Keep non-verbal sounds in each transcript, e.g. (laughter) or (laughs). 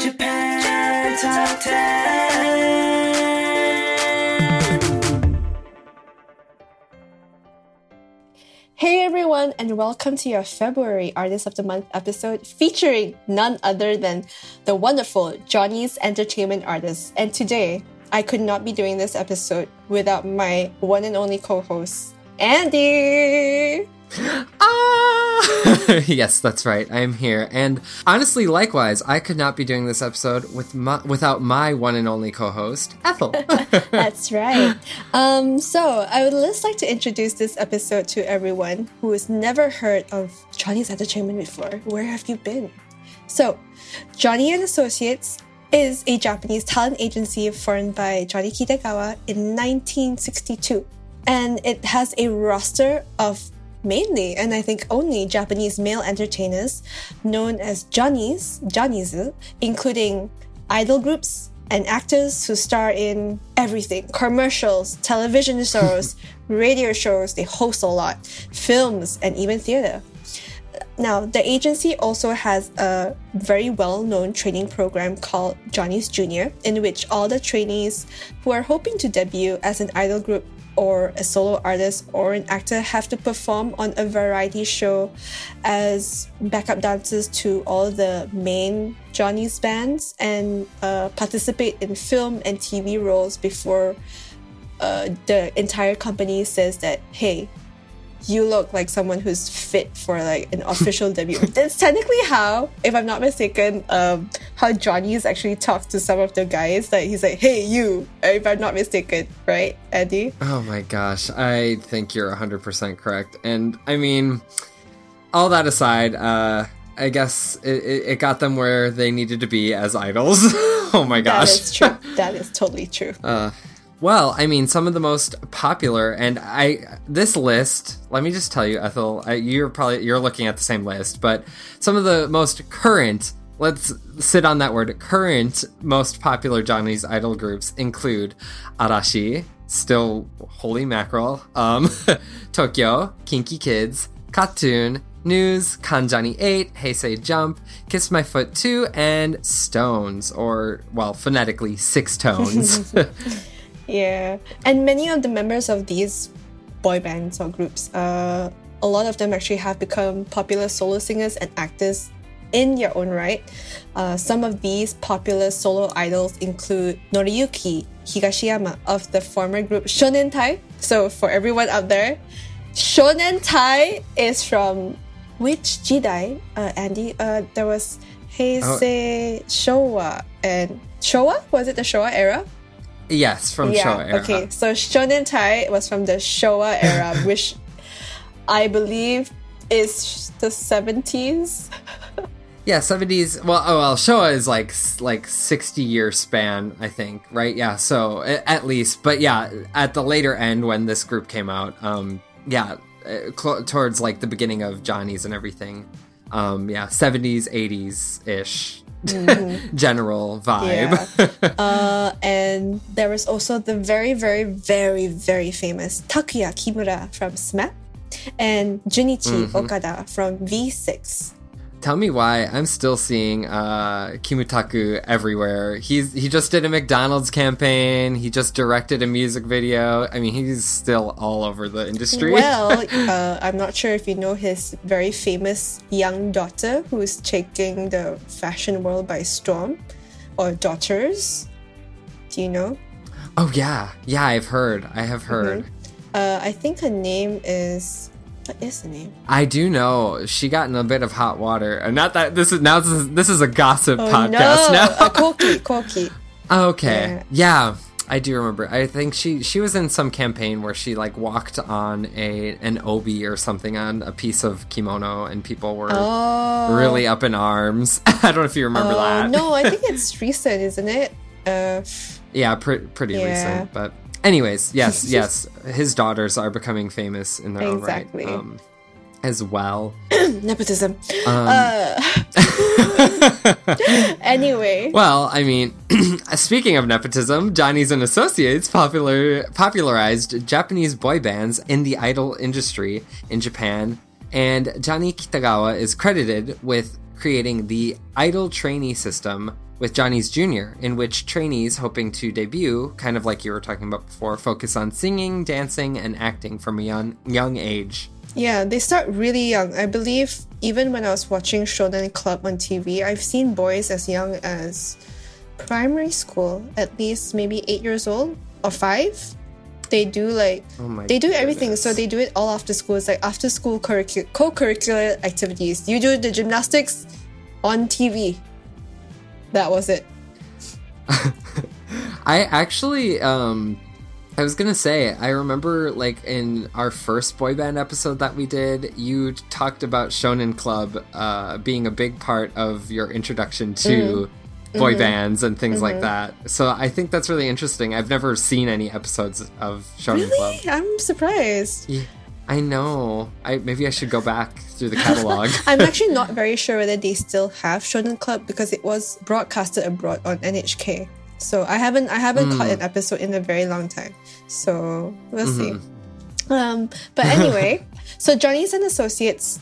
Japan Top 10. Hey everyone, and welcome to your February Artist of the Month episode featuring none other than the wonderful Johnny's Entertainment Artist. And today, I could not be doing this episode without my one and only co host, Andy! Ah! (laughs) yes, that's right. I am here, and honestly, likewise, I could not be doing this episode with my, without my one and only co-host, Ethel. (laughs) (laughs) That's right. Um, so I would just like to introduce this episode to everyone who has never heard of Johnny's Entertainment before. Where have you been? So, Johnny and Associates is a Japanese talent agency formed by Johnny Kitagawa in 1962, and it has a roster of mainly, and I think only, Japanese male entertainers known as Johnnies, Johnnies, including idol groups and actors who star in everything commercials, television (laughs) shows, radio shows, they host a lot, films, and even theater. Now, the agency also has a very well known training program called Johnny's Junior, in which all the trainees who are hoping to debut as an idol group or a solo artist or an actor have to perform on a variety show as backup dancers to all the main Johnny's bands and uh, participate in film and TV roles before uh, the entire company says that, hey, you look like someone who's fit for like an official debut. (laughs) That's technically how, if I'm not mistaken, um, how Johnny's actually talked to some of the guys. Like he's like, "Hey, you," if I'm not mistaken, right, Eddie? oh my gosh, I think you're 100% correct. And I mean, all that aside, uh, I guess it, it got them where they needed to be as idols. (laughs) oh my gosh. is true. (laughs) that is totally true. Well, I mean, some of the most popular, and I this list. Let me just tell you, Ethel, I, you're probably you're looking at the same list, but some of the most current. Let's sit on that word. Current most popular Johnny's Idol groups include Arashi, still holy mackerel, um, (laughs) TOKIO, KinKi Kids, KAT-TUN, News, Kanjani 8, Hey! Say! JUMP, Kiss My Foot 2, and Stones, or, well, phonetically, SixTONES. (laughs) (laughs) Yeah, and many of the members of these boy bands or groups, uh, a lot of them actually have become popular solo singers and actors in their own right. Uh, some of these popular solo idols include Noriyuki Higashiyama of the former group Shonen Tai. So for everyone out there, Shonen Tai is from which Jidai, uh, Andy? Uh, there was Heisei Showa and Showa? Was it the Showa era? Yes, from yeah, Showa era. Okay, so Shonen Tai was from the Showa era, (laughs) which I believe is the 70s. Yeah, seventies. Well, oh well, Showa is like like sixty year span, I think, right? Yeah, so at least, but yeah, at the later end when this group came out, um, yeah, uh, cl- towards like the beginning of Johnny's and everything, um, yeah, seventies, eighties ish. (laughs) general vibe. (laughs) uh, and there was also the very, very, very, very famous Takuya Kimura from SMAP and Junichi Okada from V6. Tell me why I'm still seeing uh, Kimutaku everywhere. He's he just did a McDonald's campaign. He just directed a music video. I mean, he's still all over the industry. Well, (laughs) uh, I'm not sure if you know his very famous young daughter who's taking the fashion world by storm, or daughters. Do you know? oh yeah, yeah. I've heard. I have heard. Uh, I think her name is. What is the name? I do know she got in a bit of hot water. And not that this is now this is, this is a gossip podcast Oh, no, now. uh, Koki, Koki. Okay. Yeah. I do remember. I think she she was in some campaign where she like walked on a an obi or something on a piece of kimono and people were Oh, really up in arms. (laughs) I don't know if you remember Oh, that. no, I think it's (laughs) recent, isn't it? Uh, Yeah, pre- pretty Yeah. recent, but anyways, (laughs) yes, yes, his daughters are becoming famous in their Exactly. own right. Um, as well. (clears throat) nepotism. Um, Uh, (laughs) (laughs) anyway, Well, I mean, (clears throat) speaking of nepotism, Johnny's and Associates popular popularized Japanese boy bands in the idol industry in Japan, and Johnny Kitagawa is credited with creating the idol trainee system with Johnny's Jr., in which trainees hoping to debut, kind of like you were talking about before, focus on singing, dancing, and acting from a young young age. yeah, they start really young. I believe even when I was watching Shonen Club on TV, I've seen boys as young as primary school, at least maybe eight years old or five. They do like Oh they do everything. So they do it all after school. It's like after school curricu- co-curricular activities. You do the gymnastics on TV. That was it. (laughs) I actually, um, I was gonna say, I remember like in our first boy band episode that we did, you talked about Shonen Club uh, being a big part of your introduction to boy bands and things like that. So I think that's really interesting. I've never seen any episodes of Shonen Club. I'm surprised. Yeah, I know. I maybe I should go back through the catalog. (laughs) I'm actually not very sure whether they still have Shonen Club because it was broadcasted abroad on NHK. So I haven't I haven't caught an episode in a very long time. So we'll see. Um, but (laughs) anyway, so Johnny's and Associates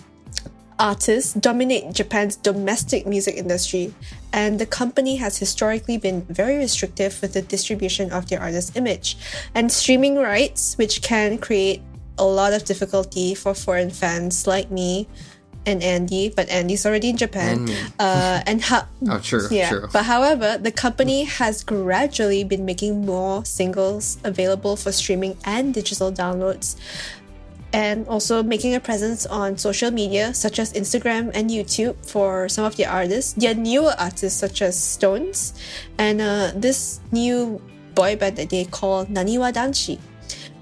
artists dominate Japan's domestic music industry, and the company has historically been very restrictive with the distribution of their artist image and streaming rights, which can create a lot of difficulty for foreign fans like me and Andy, but Andy's already in Japan. And. Uh, (laughs) and how? oh, true, Yeah, true. but however, the company has gradually been making more singles available for streaming and digital downloads, and also making a presence on social media such as Instagram and YouTube for some of the artists. Their newer artists such as Stones, and uh, this new boy band that they call Naniwa Danshi.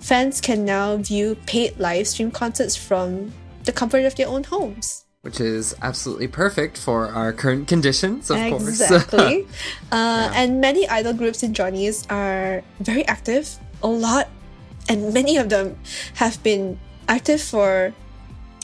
Fans can now view paid live stream concerts from the comfort of their own homes. Which is absolutely perfect for our current conditions, of course. Exactly. (laughs) uh, And many idol groups in Johnny's are very active. A lot, and many of them have been active for,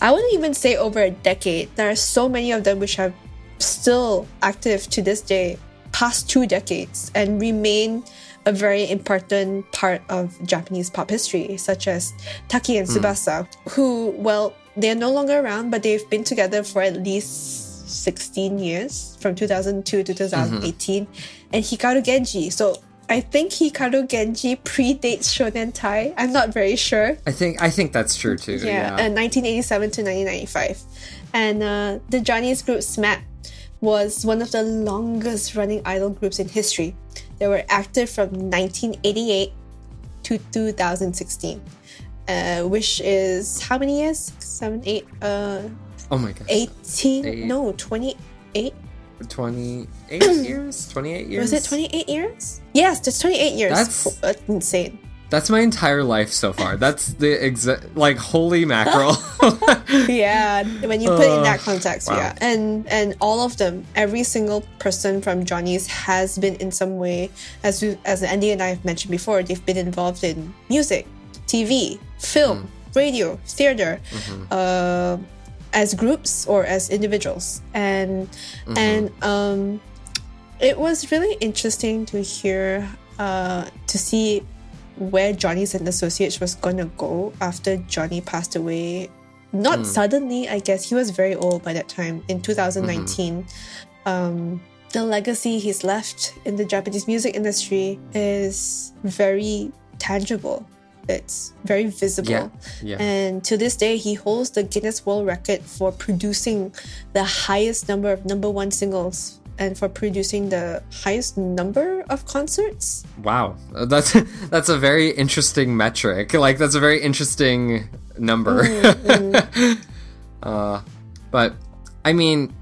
I wouldn't even say over a decade. There are so many of them which are still active to this day, past two decades, and remain a very important part of Japanese pop history, such as Taki and Tsubasa, who, well, they're no longer around, but they've been together for at least 16 years, from 2002 to 2018, and Hikaru Genji. So I think Hikaru Genji predates Shonen Tai. I'm not very sure I think I think that's true too. yeah, Yeah. uh, 1987 to 1995. And uh, the Johnny's group SMAP was one of the longest running idol groups in history. They were active from 1988 to 2016, uh, which is how many years? Six, seven, eight, uh, oh my gosh. 18? Eight. No, 28. 28 years? 28 years? Was it 28 years? Yes, that's 28 years. That's- That's insane. That's my entire life so far. That's the exact, like, holy mackerel. (laughs) yeah when you put it in that context wow. yeah and and all of them every single person from johnny's has been in some way as we, as andy and i have mentioned before they've been involved in music tv film radio theater uh, as groups or as individuals and and um it was really interesting to hear, uh, to see where Johnny's and Associates was gonna go after Johnny passed away. Not suddenly, I guess. He was very old by that time in 2019. Um, the legacy he's left in the Japanese music industry is very tangible. It's very visible. Yeah, yeah. And to this day, he holds the Guinness World Record for producing the highest number of number one singles and for producing the highest number of concerts. Wow, that's (laughs) that's a very interesting metric. Like that's a very interesting number. (laughs) uh, but I mean,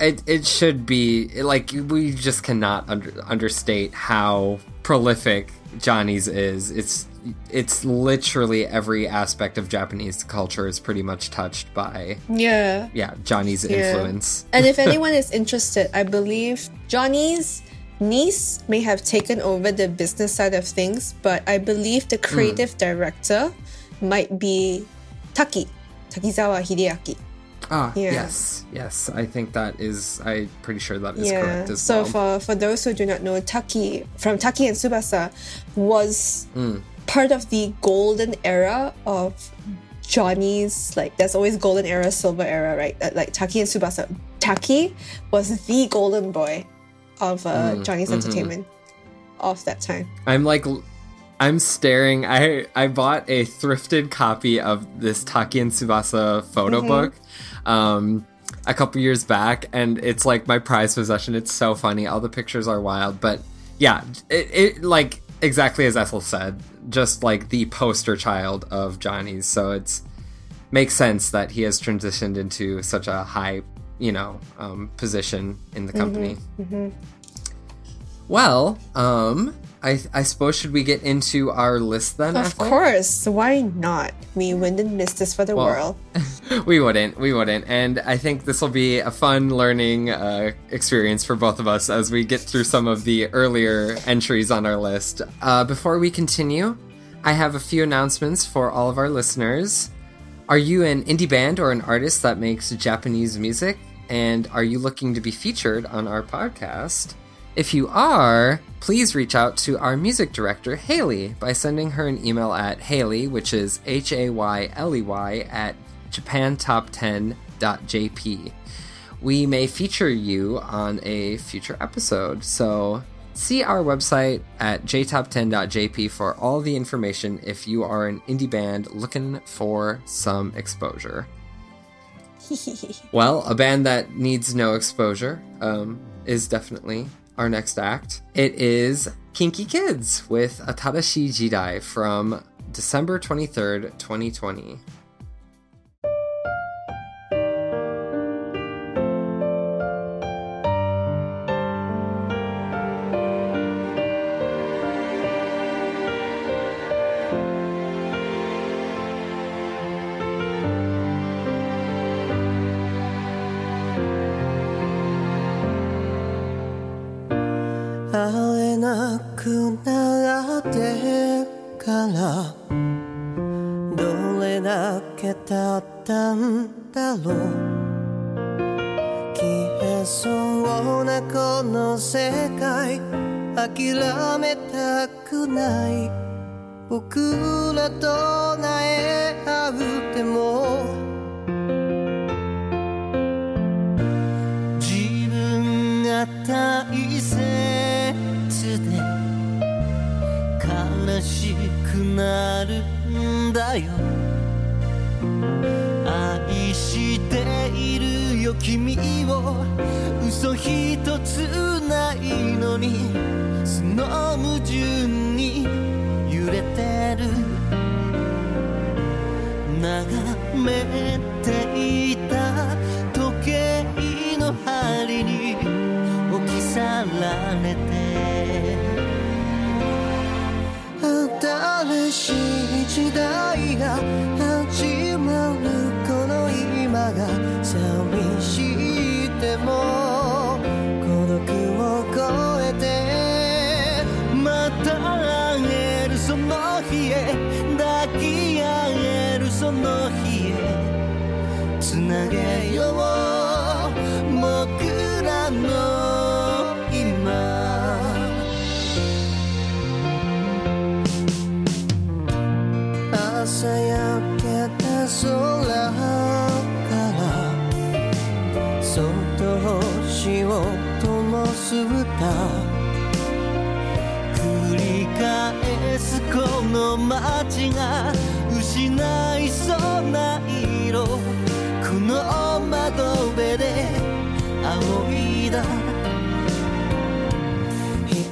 it it should be like we just cannot under, understate how prolific Johnny's is. It's it's literally every aspect of Japanese culture is pretty much touched by Yeah. yeah Johnny's Yeah. influence. And if (laughs) anyone is interested, I believe Johnny's niece may have taken over the business side of things, but I believe the hmm. creative director might be Taki, Takizawa Hideaki. Ah, Yeah. yes, yes. I think that is. I'm pretty sure that is yeah. correct as so well. for for those who do not know, Taki from Taki and Tsubasa was Hmm. part of the golden era of Johnny's like there's always golden era, silver era, right? Like Taki and Tsubasa. Taki was the golden boy of uh, Hmm. Johnny's Mm-hmm. entertainment of that time. I'm like, I'm staring. I I bought a thrifted copy of this Taki and Tsubasa photo Mm-hmm. book, um, a couple years back, and it's like my prized possession. It's so funny. All the pictures are wild, but yeah, it, it like exactly as Ethel said, just like the poster child of Johnny's. So it's makes sense that he has transitioned into such a high, you know, um, position in the company. Well, um, I I suppose should we get into our list then? Of course, why not? We wouldn't miss this for the Well, world. (laughs) we wouldn't, we wouldn't, and I think this will be a fun learning uh, experience for both of us as we get through some of the earlier entries on our list. Uh, before we continue, I have a few announcements for all of our listeners. Are you an indie band or an artist that makes Japanese music? And are you looking to be featured on our podcast? If you are, please reach out to our music director, Haley, by sending her an email at Haley, which is H A Y L E Y, at japantop10.jp. We may feature you on a future episode, so see our website at jtop10.jp for all the information if you are an indie band looking for some exposure. (laughs) Well, a band that needs no exposure um, is definitely our next act. It is KinKi Kids with Atarashii Jidai from December 23rd, 2020.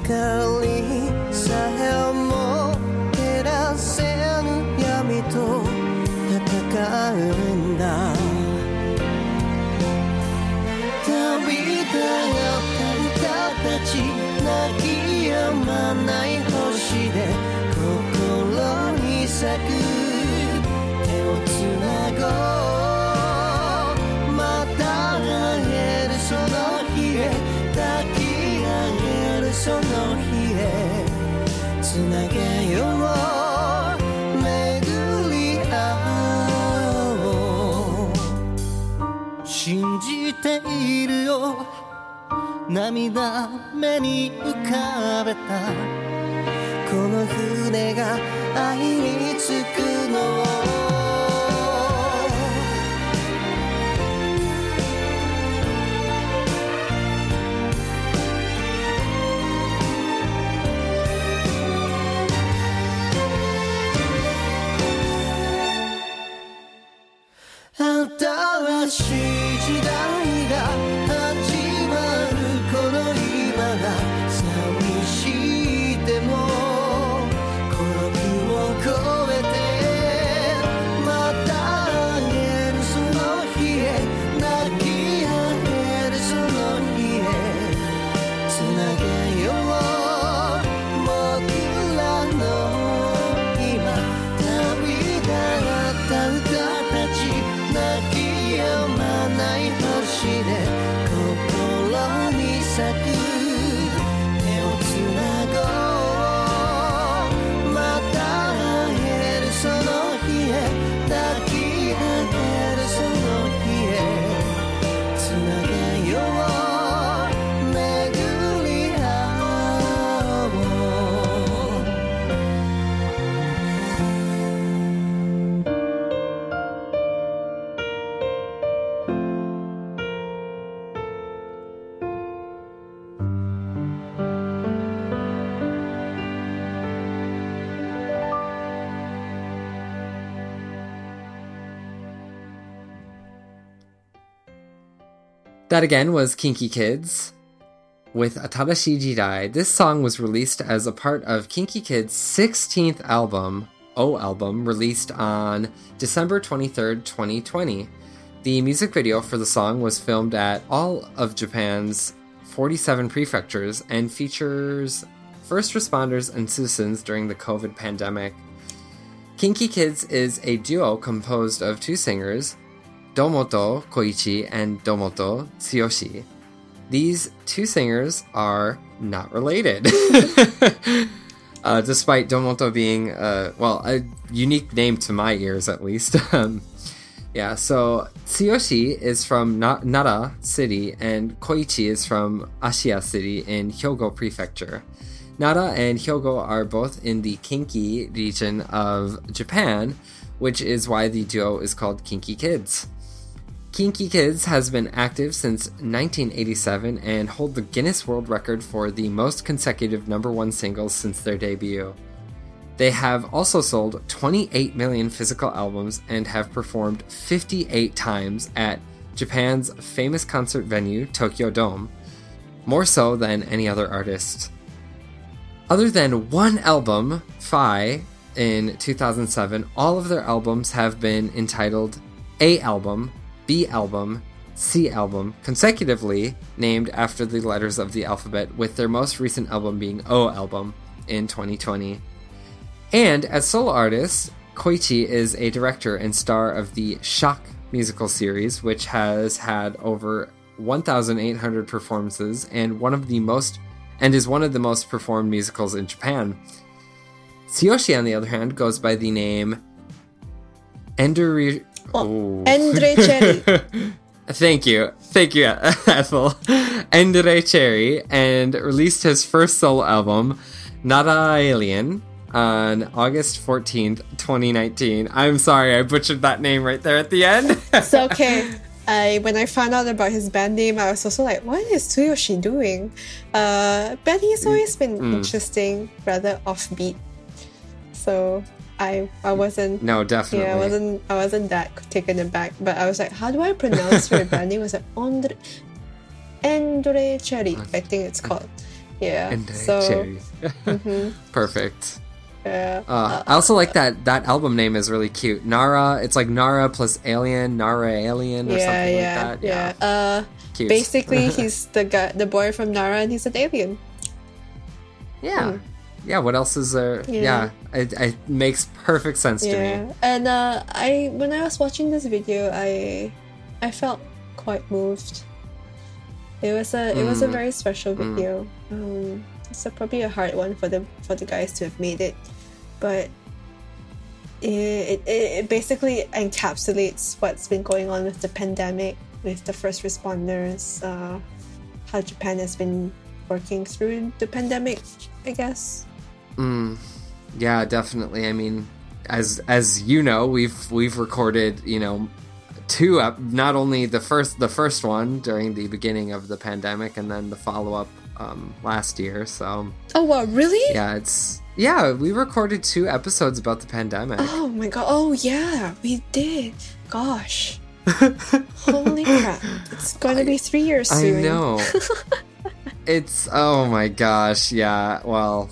girl いるよ。涙目に浮かべた。この船が愛に着くの。を新しい That again was KinKi Kids with Atarashii Jidai. This song was released as a part of KinKi Kids' 16th album, O album, released on December 23rd, 2020. The music video for the song was filmed at all of Japan's 47 prefectures and features first responders and citizens during the COVID pandemic. KinKi Kids is a duo composed of two singers, Domoto Koichi and Domoto Tsuyoshi. These two singers are not related. (laughs) uh, despite Domoto being, uh, well, a unique name to my ears at least. (laughs) um, yeah, so Tsuyoshi is from Na- Nara City and Koichi is from Ashiya City in Hyogo Prefecture. Nara and Hyogo are both in the Kinki region of Japan, which is why the duo is called KinKi Kids. KinKi Kids has been active since 1987 and hold the Guinness World Record for the most consecutive number one singles since their debut. They have also sold 28 million physical albums and have performed 58 times at Japan's famous concert venue, Tokyo Dome, more so than any other artist. Other than one album, Phi, in 2007, all of their albums have been entitled A album, B album, C album, consecutively named after the letters of the alphabet, with their most recent album being O album in 2020. And as solo artist, Koichi is a director and star of the Shock musical series, which has had over 1,800 performances and one of the most and is one of the most performed musicals in Japan. Tsuyoshi, on the other hand, goes by the name Enduri. Oh. ENDRECHERI. (laughs) Thank you. Thank you, (laughs) Ethel. ENDRECHERI, and released his first solo album, Nada Alien, on August 14th, 2019. I'm sorry, I butchered that name right there at the end. It's (laughs) okay. I when I found out about his band name, I was also like, what is Tsuyoshi doing? Uh, but he's always been interesting, rather offbeat. so I I wasn't No, definitely. yeah I wasn't I wasn't that taken aback. But I was like, how do I pronounce your brand name? Was like Andre Andre Cherry, I think it's called. Yeah. And uh, so cherries. mhm, (laughs) Perfect. yeah. Uh, I also like that that album name is really cute. Nara. It's like Nara plus Alien, Nara Alien, or yeah, something yeah, like that. yeah. Uh, Cute. basically, (laughs) he's the guy, the boy from Nara, and he's an alien. yeah, yeah. What else is there? Yeah. Yeah, it, it makes perfect sense to Yeah, me. and uh, I when I was watching this video, I I felt quite moved. It was a it was a Mm. very special video. Um, it's a, probably a hard one for the for the guys to have made it, but it, it it basically encapsulates what's been going on with the pandemic, with the first responders, uh, how Japan has been working through the pandemic. I guess. Mm, yeah, definitely. I mean, as as you know, we've we've recorded, you know, two up. Not only the first the first one during the beginning of the pandemic, and then the follow up um, last year. So Oh wow! Really? yeah, it's yeah. We recorded two episodes about the pandemic. Oh my god. Oh yeah, we did. Gosh. (laughs) Holy crap. It's going to be three years I soon. know. (laughs) it's oh my gosh. Yeah. Well.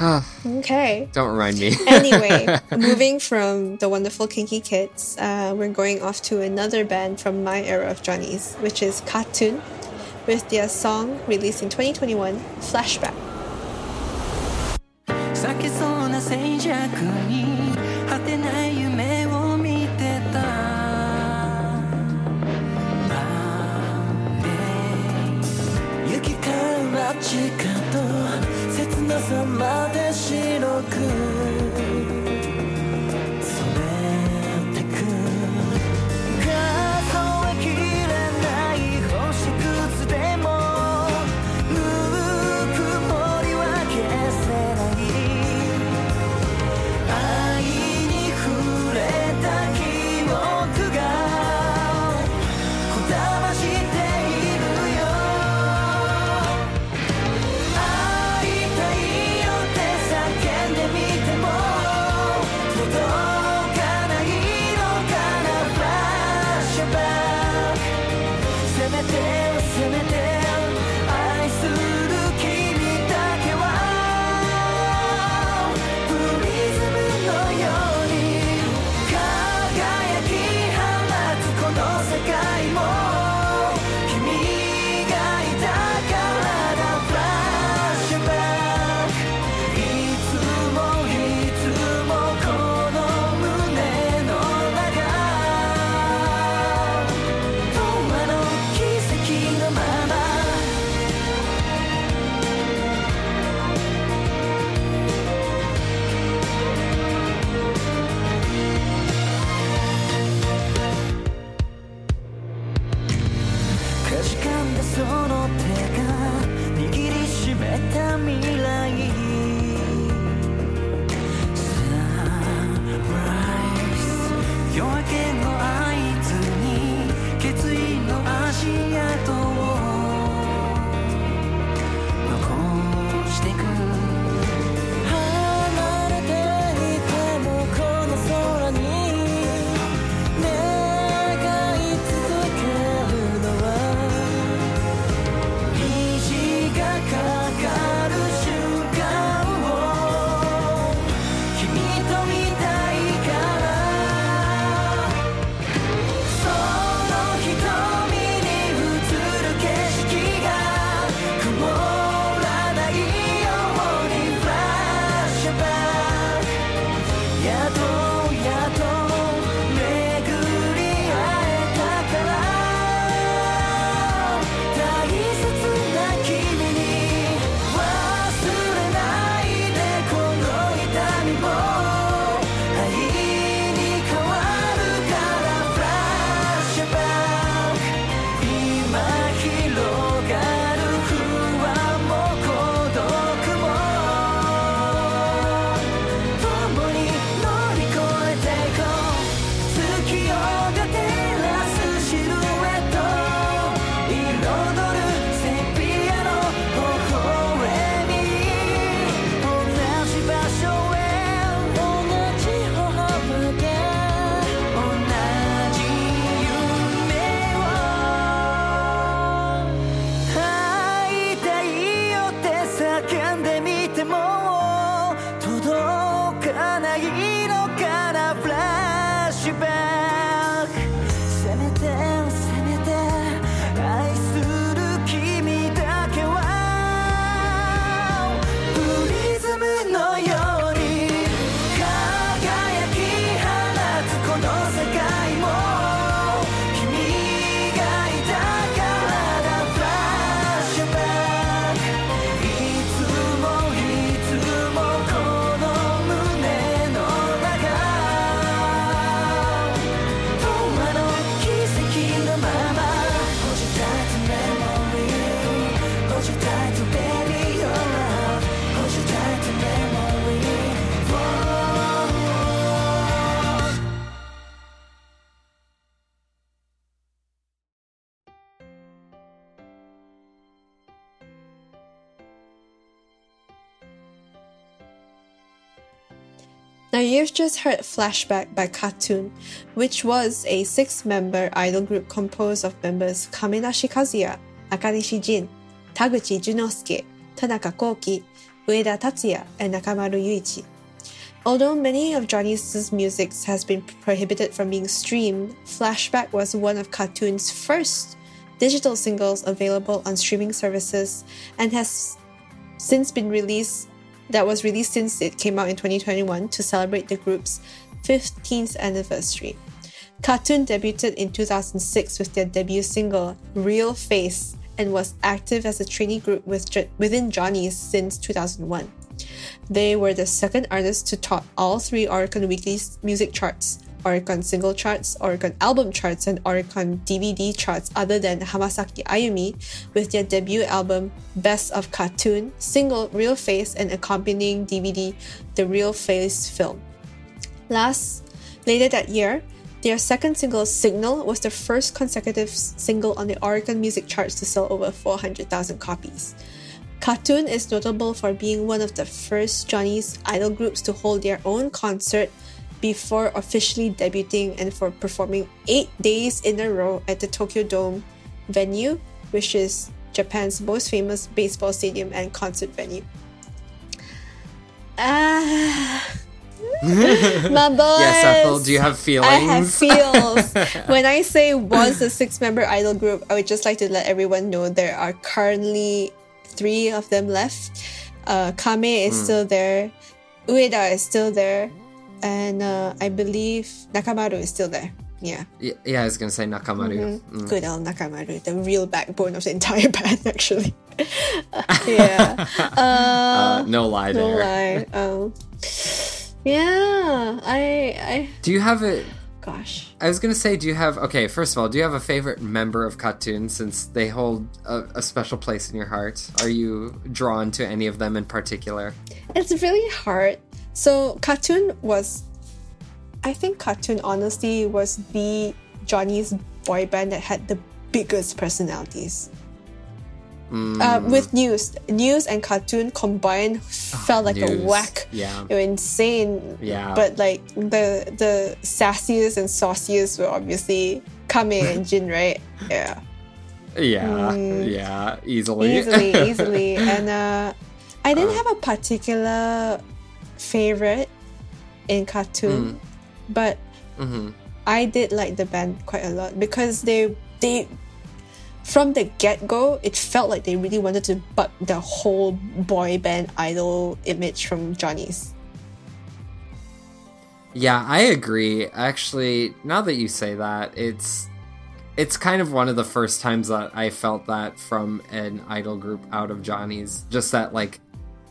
Okay. Don't remind me. (laughs) Anyway, moving from the wonderful KinKi Kids, uh, we're going off to another band from my era of Johnny's, which is KAT-TUN, with their song released in 2021, Flashback. 咲き皆さまで白く you've just heard Flashback by KAT-TUN, which was a six member idol group composed of members Kamenashi Kazuya, Akanishi Jin, Taguchi Junosuke, Tanaka Koki, Ueda Tatsuya, and Nakamaru Yuichi. Although many of Johnny's music has been prohibited from being streamed, Flashback was one of KAT-TUN's first digital singles available on streaming services and has since been released that was released since it came out in 2021 to celebrate the group's 15th anniversary. KAT-TUN debuted in 2006 with their debut single, Real Face, and was active as a trainee group with, within Johnny's since 2001. They were the second artist to top all three Oricon Weekly music charts Oricon single charts, Oricon album charts, and Oricon DVD charts other than Hamasaki Ayumi with their debut album Best of KAT-TUN, single Real Face, and accompanying DVD The Real Face Film. Last, later that year, their second single, Signal, was the first consecutive single on the Oricon music charts to sell over 400,000 copies. KAT-TUN is notable for being one of the first Johnny's idol groups to hold their own concert before officially debuting and for performing eight days in a row at the Tokyo Dome venue, which is Japan's most famous baseball stadium and concert venue. Ah. (laughs) My boys. Yes, Ethel, do you have feelings? I have feels. (laughs) when I say was a six member idol group, I would just like to let everyone know there are currently three of them left. Uh, Kame is mm. still there. Ueda is still there and uh, I believe Nakamaru is still there. Yeah. yeah. Yeah, I was gonna say Nakamaru. Mm-hmm. Mm. Good old Nakamaru, the real backbone of the entire (laughs) band, actually. (laughs) yeah. (laughs) Uh, uh, no lie no there. No lie. Um, yeah, I, I. Do you have a? Gosh. I was gonna say, do you have? Okay, first of all, do you have a favorite member of KAT-TUN since they hold a, a special place in your heart? Are you drawn to any of them in particular? It's really hard so KAT-TUN was, I think KAT-TUN honestly was the Johnny's boy band that had the biggest personalities. Mm. Uh, with news, news and KAT-TUN combined felt like news. a whack. Yeah, they were insane. Yeah, but like the the sassiest and sauciest were obviously Kame and Jin, right? (laughs) Yeah. Yeah, mm. yeah, easily, easily, (laughs) easily, and uh, I didn't uh. have a particular favorite in KAT-TUN, mm. but mm-hmm. I did like the band quite a lot because they they from the get go it felt like they really wanted to buck the whole boy band idol image from Johnny's. Yeah, I agree. Actually, now that you say that, it's it's kind of one of the first times that I felt that from an idol group out of Johnny's. Just that like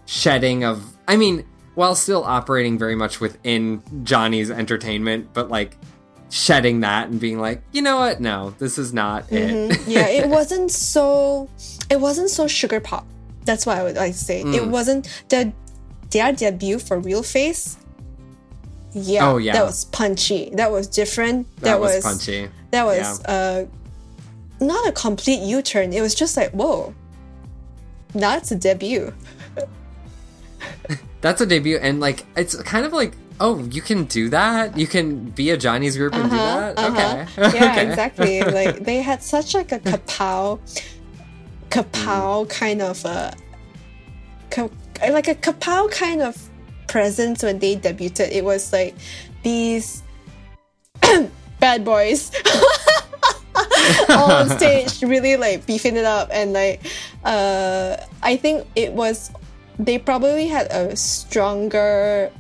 shedding of I mean, while still operating very much within Johnny's entertainment, but like shedding that and being like, you know what? No, this is not mm-hmm. it. (laughs) yeah, it wasn't so. It wasn't so sugar pop. That's what I would like to say. Mm. It wasn't the their debut for Real Face. Yeah, oh, yeah, that was punchy. That was different. That, that was, was, punchy. That was yeah. uh, not a complete U turn. It was just like, whoa, that's a debut. (laughs) that's a debut, and like it's kind of like oh, you can do that. You can be a Johnny's group and uh-huh, do that. Uh-huh. Okay, yeah, (laughs) okay. exactly. (laughs) like they had such like a kapow, kapow mm. kind of a, like a kapow kind of presence when they debuted. It was like these (coughs) bad boys. all on stage really like beefing it up and like uh i think it was they probably had a stronger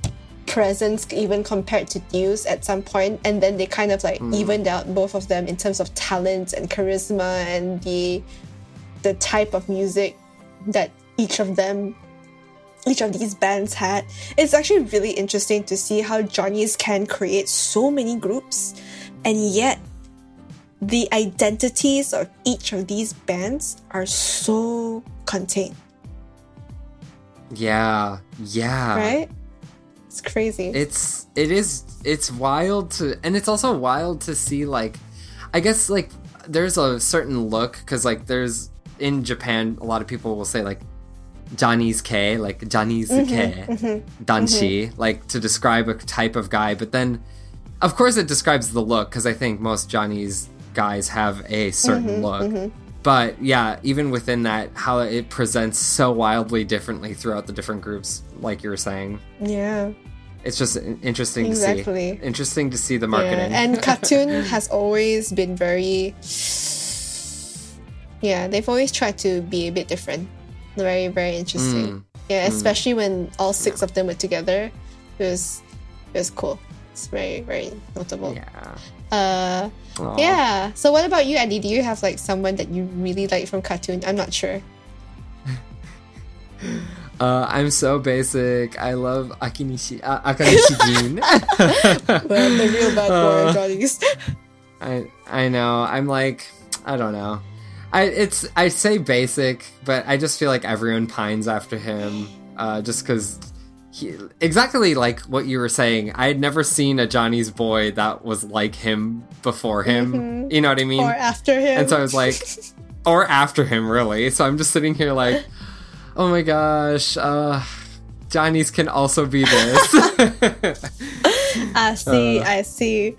presence even compared to News at some point, and then they kind of like mm. evened out both of them in terms of talent and charisma and the the type of music that each of them each of these bands had. It's actually really interesting to see how Johnny's can create so many groups and yet the identities of each of these bands are so contained. Yeah, yeah. Right? It's crazy. It's it is it's wild to and it's also wild to see like I guess like there's a certain look cuz like there's in Japan a lot of people will say like Johnny's K, like Johnny's Mm-hmm, K, Danshi, like to describe a type of guy. But then, of course, it describes the look because I think most Johnny's guys have a certain Mm-hmm, look. But yeah, even within that, how it presents so wildly differently throughout the different groups, like you were saying. Yeah. It's just interesting Exactly. to see. Interesting to see the Yeah, marketing. and (laughs) KAT-TUN has always been very yeah they've always tried to be a bit different very very interesting Mm. yeah especially when all six of them were together it was it was cool it's very very notable yeah. Uh Aw. yeah so what about you andy do you have like someone that you really like from KAT-TUN i'm not sure (laughs) Uh, I'm so basic. I love Akinishi, uh, Akanishi (laughs) Jin. well, the real bad boy Uh. Johnny's. I I know. I'm like I don't know. I it's I say basic, but I just feel like everyone pines after him. Uh, just because he exactly like what you were saying. I had never seen a Johnny's boy that was like him before him. You know what I mean? or after him And so I was like, (laughs) or after him, really. So I'm just sitting here like, oh my gosh, uh, Johnny's can also be this. (laughs) I see, (laughs) Uh. I see.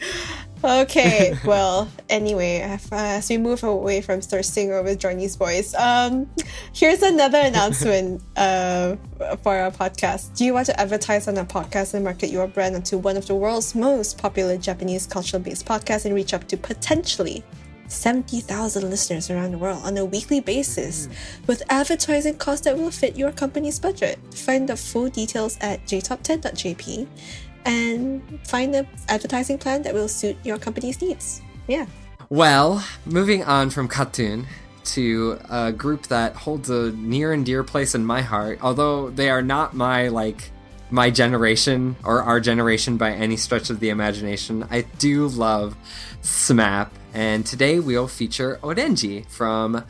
Okay, (laughs) well, anyway, as- as we move away from thirsting over Johnny's voice, um, here's another announcement (laughs) uh, for our podcast. Do you want to advertise on our podcast and market your brand onto one of the world's most popular Japanese cultural based podcasts and reach up to potentially 70,000 listeners around the world on a weekly basis with advertising costs that will fit your company's budget? Find the full details at jtop10.jp and find the advertising plan that will suit your company's needs. Yeah. well, moving on from KAT-TUN to a group that holds a near and dear place in my heart, although they are not my like my generation or our generation by any stretch of the imagination. I do love SMAP, and today we'll feature Orenji from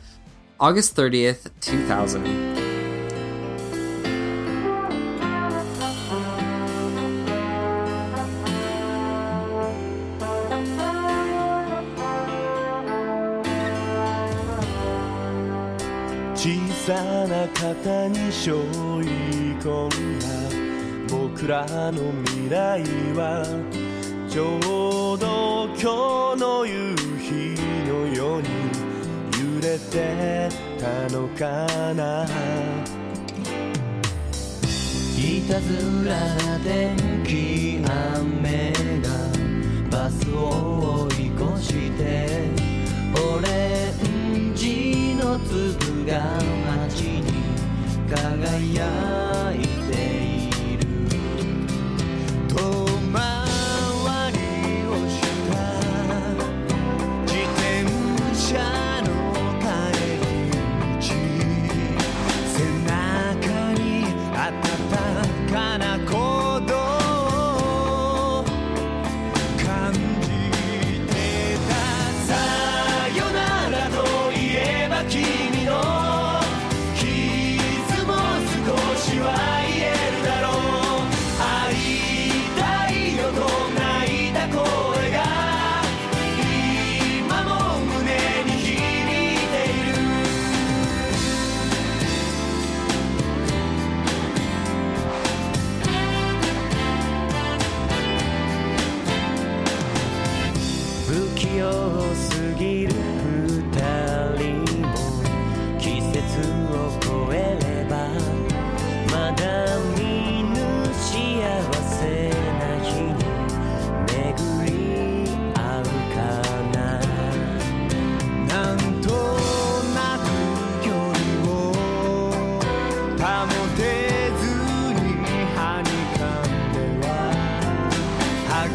August 30th, 2000. 肩に背負い込んだ僕らの未来はちょうど今日の夕日のように揺れてたのかな。いたずらな天気雨がバスを追い越してオレンジの粒が街に輝いて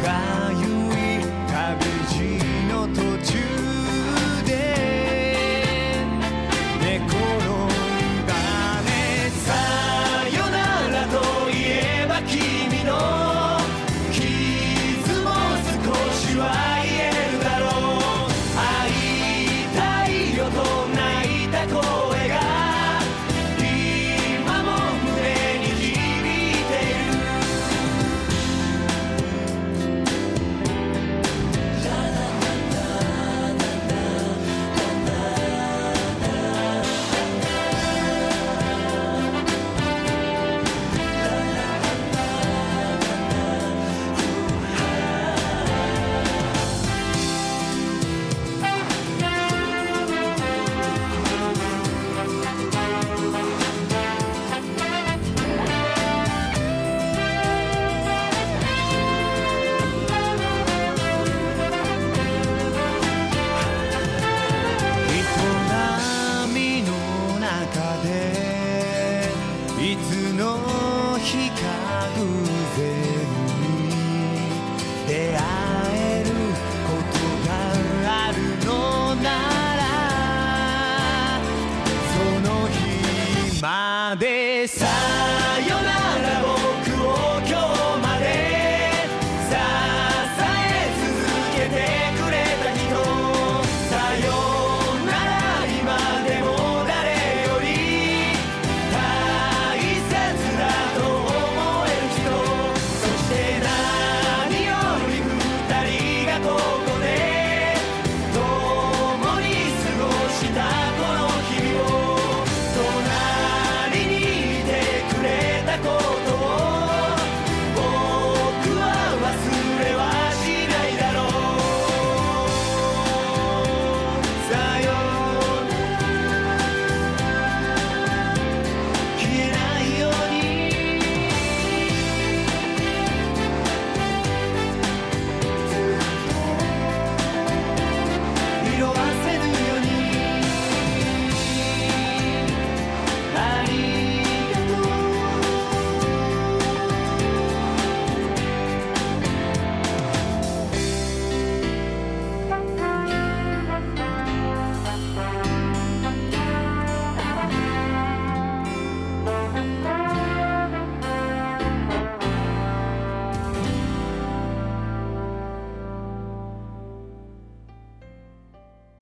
right.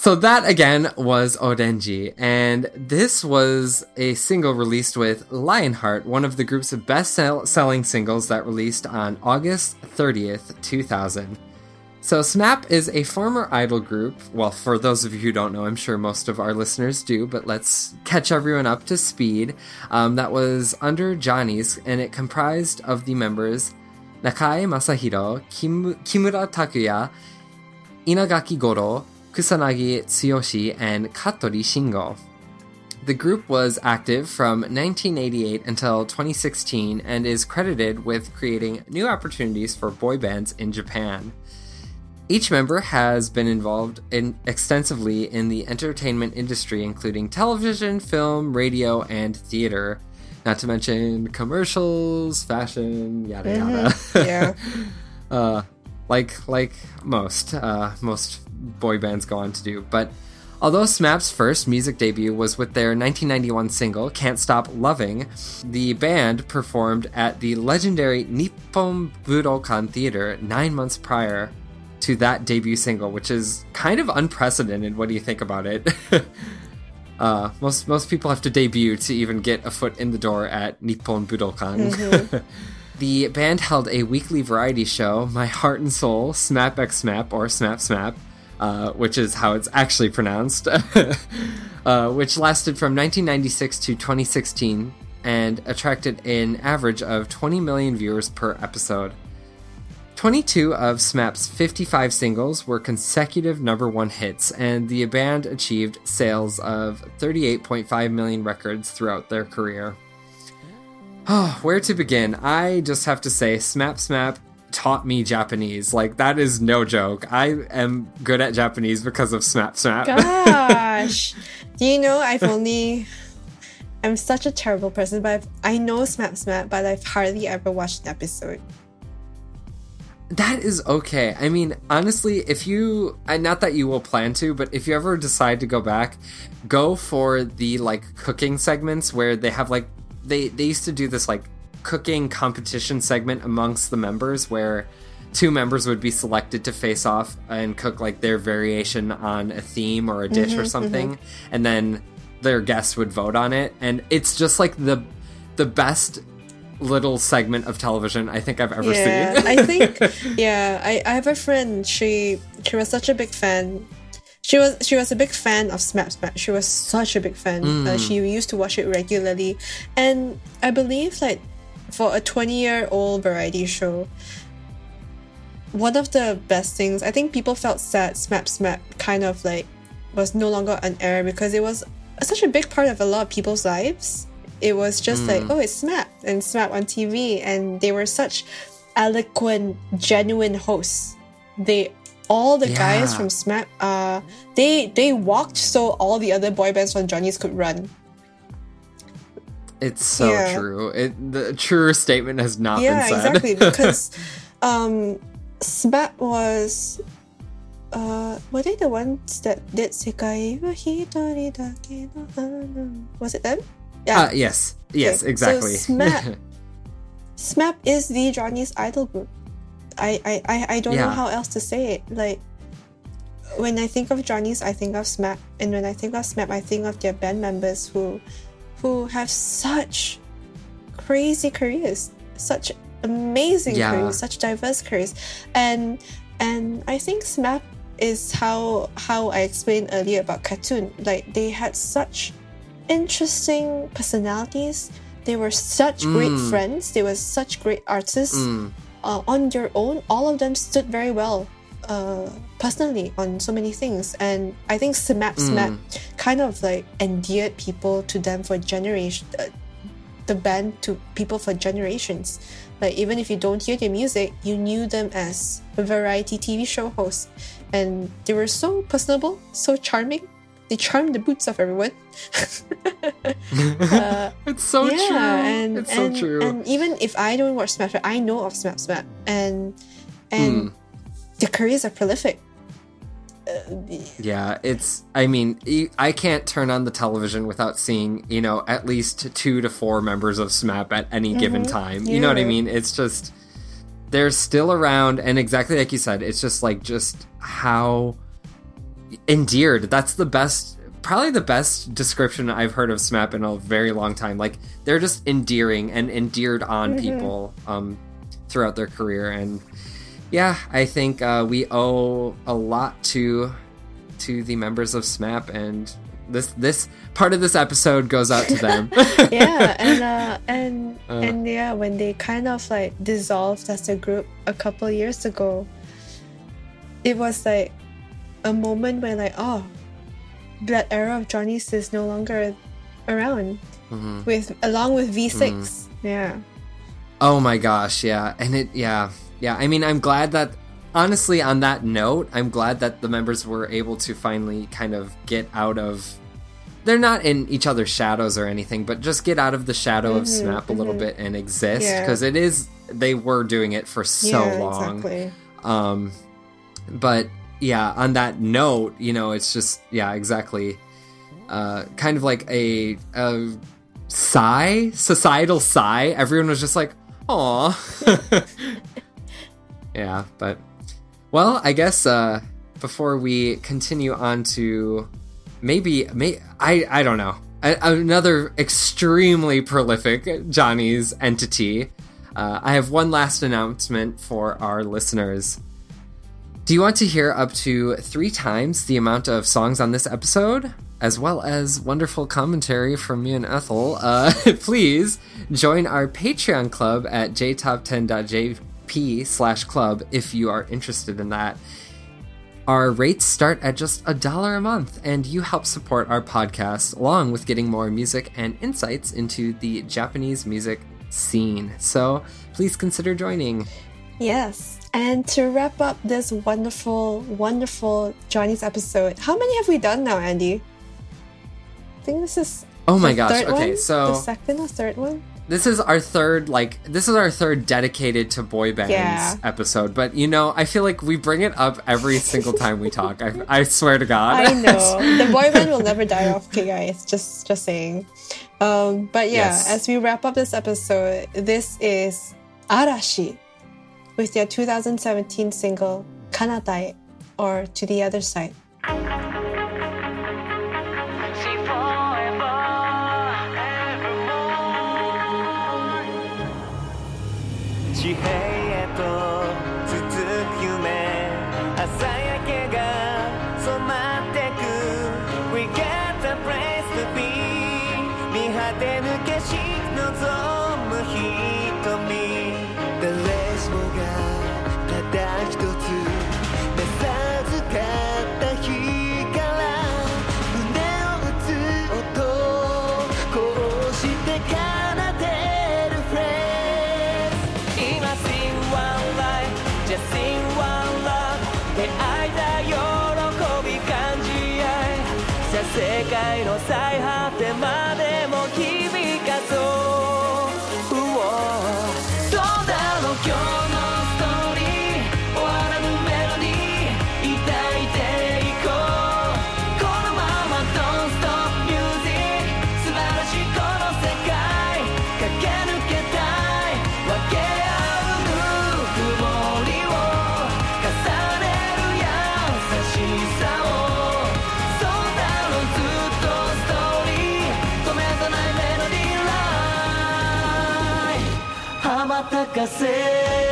So that again was Orenji, and this was a single released with Lionheart, one of the group's best selling singles that released on August 30th, 2000. So SMAP is a former idol group. Well, for those of you who don't know, I'm sure most of our listeners do, but let's catch everyone up to speed. Um, that was under Johnny's, and it comprised of the members Nakai Masahiro, Kim- Kimura Takuya, Inagaki Goro, Kusanagi Tsuyoshi, and Katori Shingo. The group was active from 1988 until 2016 and is credited with creating new opportunities for boy bands in Japan. Each member has been involved in extensively in the entertainment industry, including television, film, radio, and theater. Not to mention commercials, fashion, yada yada. Mm-hmm. Yeah. (laughs) uh, like like most uh, most boy bands go on to do. But although SMAP's first music debut was with their 1991 single "Can't Stop Loving," the band performed at the legendary Nippon Budokan Theater nine months prior to that debut single, which is kind of unprecedented. What do you think about it? (laughs) uh, most most people have to debut to even get a foot in the door at Nippon Budokan. Mm-hmm. (laughs) the band held a weekly variety show, My Heart and Soul, Smap X Smap, or Smap Smap, uh, which is how it's actually pronounced, (laughs) uh, which lasted from 1996 to 2016 and attracted an average of 20 million viewers per episode. 22 of SMAP's 55 singles were consecutive number one hits, and the band achieved sales of 38.5 million records throughout their career. Oh, (sighs) where to begin? I just have to say, Smap Smap taught me Japanese. Like that is no joke. I am good at Japanese because of Smap Smap. Gosh, (laughs) do you know I've only I'm such a terrible person, but I've, I know SMAP SMAP, but I've hardly ever watched an episode. That is okay. I mean, honestly, if you, not that you will plan to, but if you ever decide to go back, go for the like cooking segments where they have like, they, they used to do this like cooking competition segment amongst the members where two members would be selected to face off and cook like their variation on a theme or a dish mm-hmm, or something. Mm-hmm. And then their guests would vote on it. And it's just like the, the best little segment of television I think I've ever yeah, seen. I think (laughs) yeah, I, I have a friend, she she was such a big fan. She was she was a big fan of SMAP SMAP. She was such a big fan. Mm. Uh, she used to watch it regularly. And I believe like for a 20 year old variety show, one of the best things, I think people felt sad SMAP SMAP kind of like was no longer on air because it was such a big part of a lot of people's lives it was just mm. like, oh, it's SMAP and SMAP on TV. And they were such eloquent, genuine hosts. They all the yeah. guys from SMAP, uh, they they walked so all the other boy bands from Johnny's could run. It's so yeah. true. It the truer statement has not yeah, been said. exactly. (laughs) Because um, SMAP was uh, were they the ones that did Sekai Was it them? Yeah. Uh, yes. Yes. Okay. Exactly. So SMAP, SMAP is the Johnny's idol group. I I I, I don't yeah. know how else to say it. Like when I think of Johnny's, I think of SMAP, and when I think of SMAP, I think of their band members who who have such crazy careers, such amazing yeah. careers, such diverse careers, and and I think SMAP is how how I explained earlier about KAT-TUN. Like they had such interesting personalities. They were such mm. great friends. They were such great artists mm. Uh, on your own. All of them stood very well uh, personally on so many things. And I think SMAP SMAP mm. kind of like endeared people to them for generation. Uh, the band to people for generations. Like even if you don't hear their music, you knew them as a variety TV show host, and they were so personable, so charming, they charm the boots off everyone. (laughs) uh, it's so yeah, true. And, it's and, so true. And even if I don't watch SMAP, I know of SMAP SMAP, and and mm. the careers are prolific. Uh, yeah, it's. I mean, I can't turn on the television without seeing, you know, at least two to four members of SMAP at any mm-hmm. given time. Yeah. You know what I mean? It's just they're still around, and exactly like you said, it's just like just how endeared. That's the best, probably the best description I've heard of SMAP in a very long time. Like they're just endearing and endeared on mm-hmm. people um, throughout their career, and yeah, I think uh, we owe a lot to to the members of SMAP, and this this part of this episode goes out to them. (laughs) yeah, (laughs) and uh, and uh, and yeah, when they kind of like dissolved as a group a couple years ago, it was like a moment where like oh that era of Johnny's is no longer around mm-hmm. with along with V6 mm-hmm. yeah oh my gosh yeah and it yeah yeah I mean I'm glad that honestly on that note I'm glad that the members were able to finally kind of get out of they're not in each other's shadows or anything but just get out of the shadow mm-hmm, of SMAP a little mm-hmm. bit and exist because yeah. it is they were doing it for so yeah, long exactly. um but yeah, on that note, you know, it's just yeah, exactly. Uh, kind of like a, a sigh, societal sigh. Everyone was just like, "Aw." (laughs) yeah, but well, I guess uh, before we continue on to maybe, may I I don't know another extremely prolific Johnny's entity. Uh, I have one last announcement for our listeners. Do you want to hear up to three times the amount of songs on this episode? As well as wonderful commentary from me and Ethel, uh, (laughs) please join our Patreon club at jtop10.jp slash club if you are interested in that. Our rates start at just a dollar a month, and you help support our podcast along with getting more music and insights into the Japanese music scene. So please consider joining. Yes. And to wrap up this wonderful, wonderful Johnny's episode, how many have we done now, Andy? I think this is. Oh my gosh! okay, one? so the second or third one. This is our third, like this is our third dedicated to boy bands yeah. episode. But you know, I feel like we bring it up every (laughs) single time we talk. I, I swear to God. I know (laughs) the boy band will never die off. Okay, guys, just just saying. Um, but yeah, yes. as we wrap up this episode, this is Arashi with their 2017 single Kanatae or To the Other Side. cacete.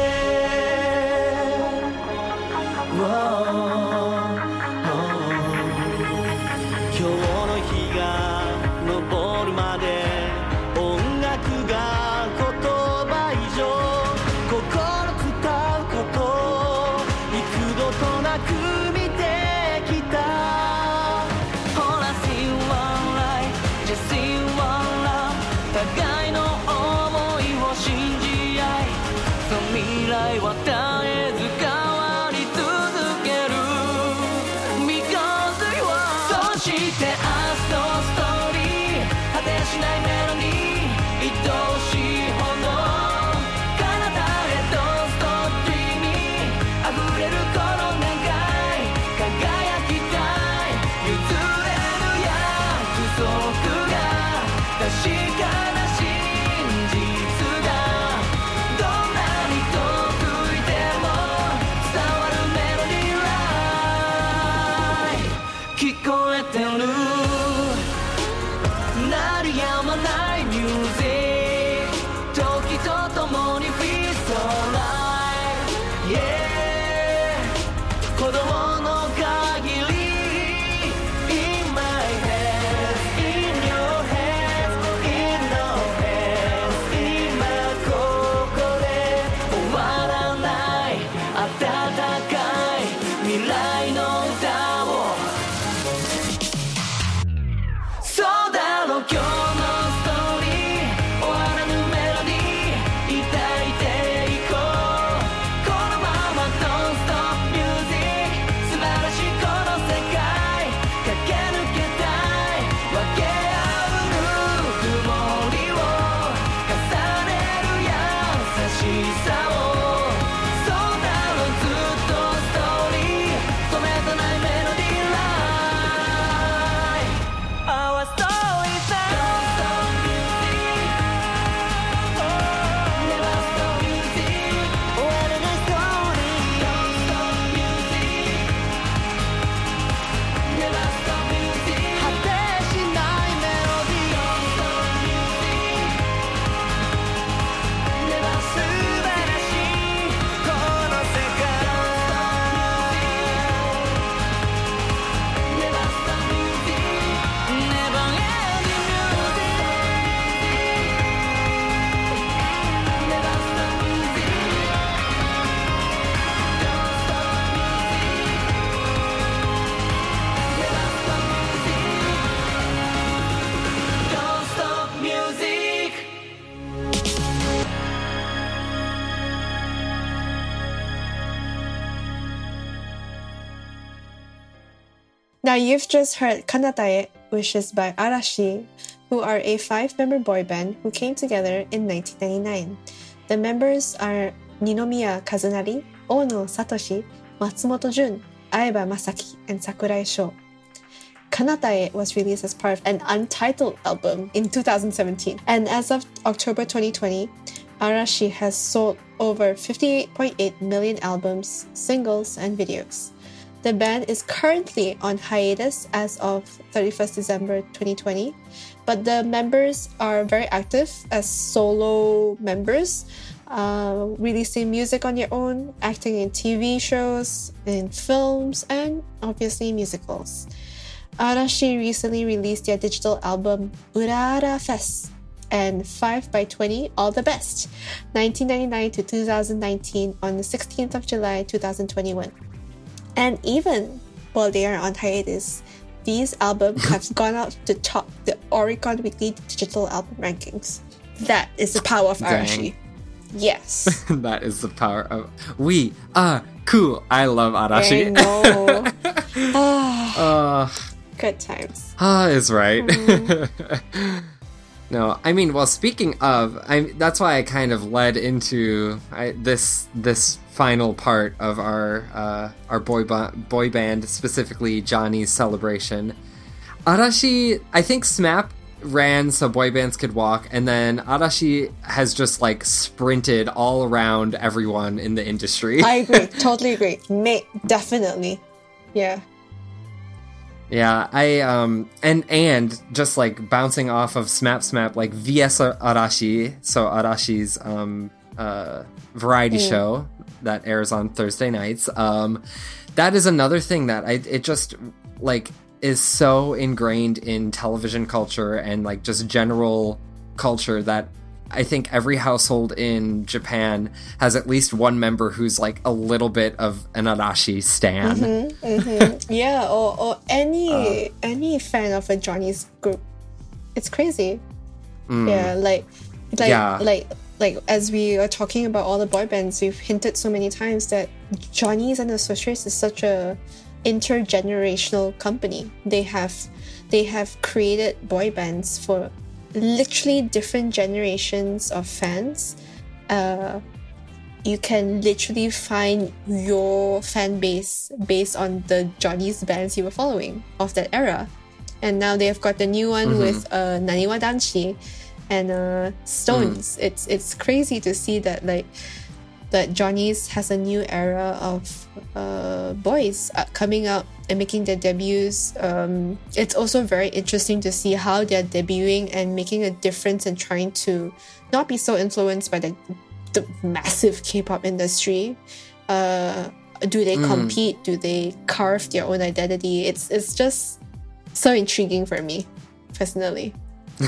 you've just heard Kanatae, which is by Arashi, who are a five member boy band who came together in 1999. The members are Ninomiya Kazunari, Ono Satoshi, Matsumoto Jun, Aiba Masaki, and Sakurai Sho. Kanatae was released as part of an untitled album in 2017, and as of October 2020, Arashi has sold over 58.8 million albums, singles, and videos. The band is currently on hiatus as of 31st December 2020, but the members are very active as solo members, uh, releasing music on their own, acting in TV shows, in films, and obviously musicals. Arashi recently released their digital album Urara Fest and 5 by 20 All the Best, 1999 to 2019 on the 16th of July 2021. And even while they are on hiatus, these albums have (laughs) gone out to top the Oricon Weekly Digital Album Rankings. That is the power of Dang. Arashi. Yes. (laughs) that is the power of we are cool. I love Arashi. I know. Ah, Uh, good times. Ah, is right. (laughs) no, I mean, well, speaking of, I that's why I kind of led into I, this this final part of our uh, our boy ba- boy band, specifically Johnny's celebration. Arashi, I think SMAP ran so boy bands could walk, and then Arashi has just like sprinted all around everyone in the industry. I (laughs) agree. totally agree. Mate, definitely. Yeah. Yeah, I um and and just like bouncing off of Smap Smap like VS Arashi, so Arashi's um uh variety show that airs on Thursday nights. Um that is another thing that I it just like is so ingrained in television culture and like just general culture that I think every household in Japan has at least one member who's like a little bit of an Arashi stan. Yeah, or, or any Uh. any fan of a Johnny's group. It's crazy. Yeah, like like Mm. Yeah. like like as we are talking about all the boy bands, we've hinted so many times that Johnny's and the Associates is such a intergenerational company. They have they have created boy bands for literally different generations of fans. Uh, you can literally find your fan base based on the Johnny's bands you were following of that era. And now they have got the new one with uh, Naniwa Danshi and uh, SixTONES. It's it's crazy to see that like that Johnny's has a new era of uh, boys uh, coming out and making their debuts. Um, it's also very interesting to see how they're debuting and making a difference and trying to not be so influenced by the, the massive K-pop industry. Uh, do they compete? Do they carve their own identity? It's it's just so intriguing for me, personally. (laughs)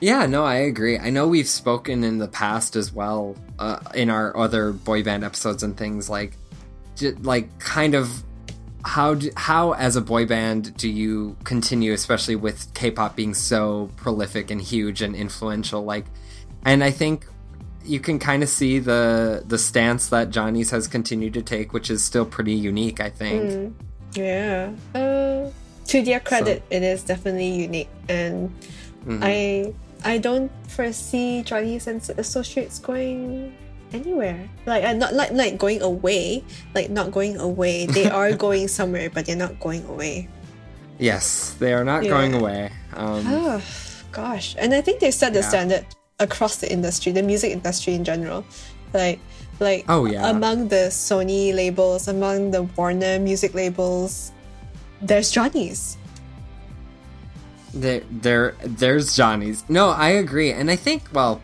Yeah, no, I agree. I know we've spoken in the past as well uh, in our other boy band episodes and things like, j- like kind of how do, how as a boy band do you continue, especially with K-pop being so prolific and huge and influential? Like, and I think you can kind of see the the stance that Johnny's has continued to take, which is still pretty unique. I think. Yeah. Uh, to their credit, it is definitely unique, and I I don't foresee Johnny's and Associates going anywhere. Like uh, not like like going away. Like not going away. (laughs) They are going somewhere, but they're not going away. Yes, they are not Yeah. going away. Um, Oh (sighs) gosh, and I think they set the Yeah. standard across the industry, the music industry in general. Like like Oh, yeah. among the Sony labels, among the Warner music labels, there's Johnny's. There, there, there's Johnny's. No, I agree, and I think well,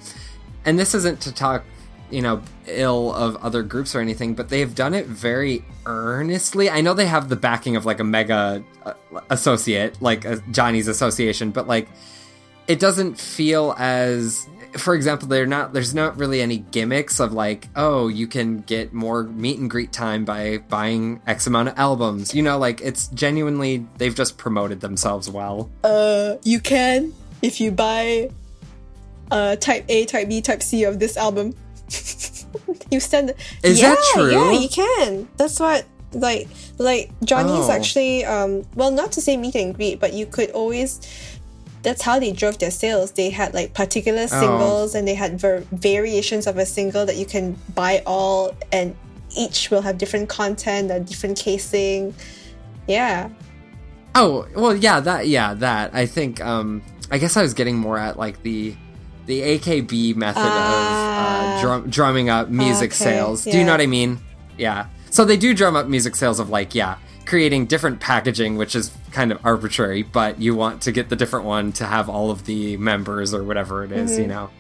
and this isn't to talk, you know, ill of other groups or anything, but they've done it very earnestly. I know they have the backing of like a mega uh, associate, like a Johnny's association, but like it doesn't feel as for example they're not there's not really any gimmicks of like oh you can get more meet and greet time by buying x amount of albums you know like it's genuinely they've just promoted themselves well Uh, you can if you buy uh type A, type B, type C of this album. (laughs) you send. Is yeah, that true? Yeah, you can. That's what like like Johnny's Oh. actually um well not to say meet and greet, but you could always that's how they drove their sales. They had like particular Oh. singles and they had ver- variations of a single that you can buy all, and each will have different content, a different casing. Yeah. Oh well, yeah, that yeah that I think. Um, I guess I was getting more at like the the AKB method of Ah. uh, drum, drumming up music Okay, sales. Do you know what I mean? Yeah. So they do drum up music sales of like yeah, creating different packaging, which is kind of arbitrary, but you want to get the different one to have all of the members or whatever it is, Mm-hmm. you know.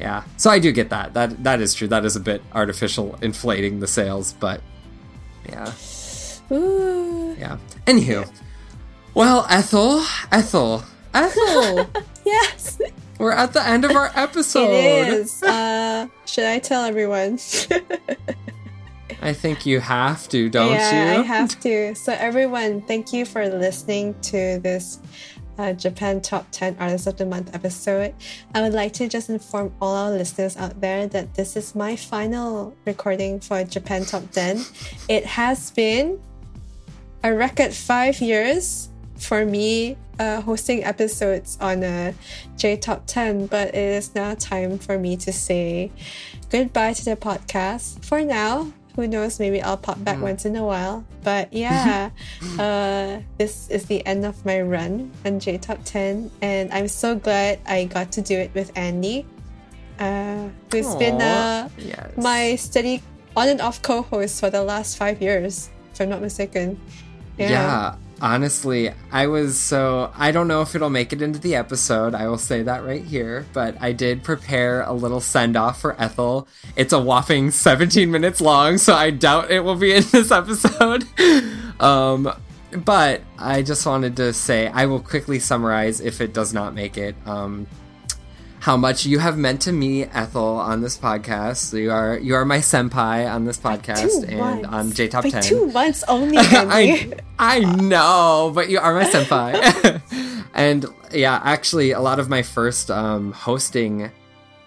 Yeah. So I do get that. That that is true. That is a bit artificial inflating the sales, but yeah. Ooh. Yeah. Anywho. Well, Ethel, Ethel, Ethel. (laughs) Yes. We're at the end of our (laughs) episode. It is. Uh, should I tell everyone? (laughs) I think you have to, don't yeah, you? I have (laughs) to. So, everyone, thank you for listening to this uh, Japan Top 10 Artists of the Month episode. I would like to just inform all our listeners out there that this is my final recording for Japan Top 10. It has been a record five years for me uh, hosting episodes on a J Top 10, but it is now time for me to say goodbye to the podcast. For now, who knows, maybe I'll pop back once in a while. But (laughs) yeah, uh, this is the end of my run on J Top 10, and I'm so glad I got to do it with Andy, uh, who's been uh, yes. my steady on and off co host for the last five years, if I'm not mistaken. Yeah. Honestly, I was so. I don't know if it'll make it into the episode. I will say that right here. But I did prepare a little send off for Ethel. It's a whopping 17 minutes long, so I doubt it will be in this episode. (laughs) um, but I just wanted to say I will quickly summarize if it does not make it. Um, how much you have meant to me, Ethel, on this podcast. You are you are my senpai on this podcast and months. on J Top By 10. two months only, (laughs) I, I know, but you are my senpai. (laughs) and yeah, actually, a lot of my first um, hosting,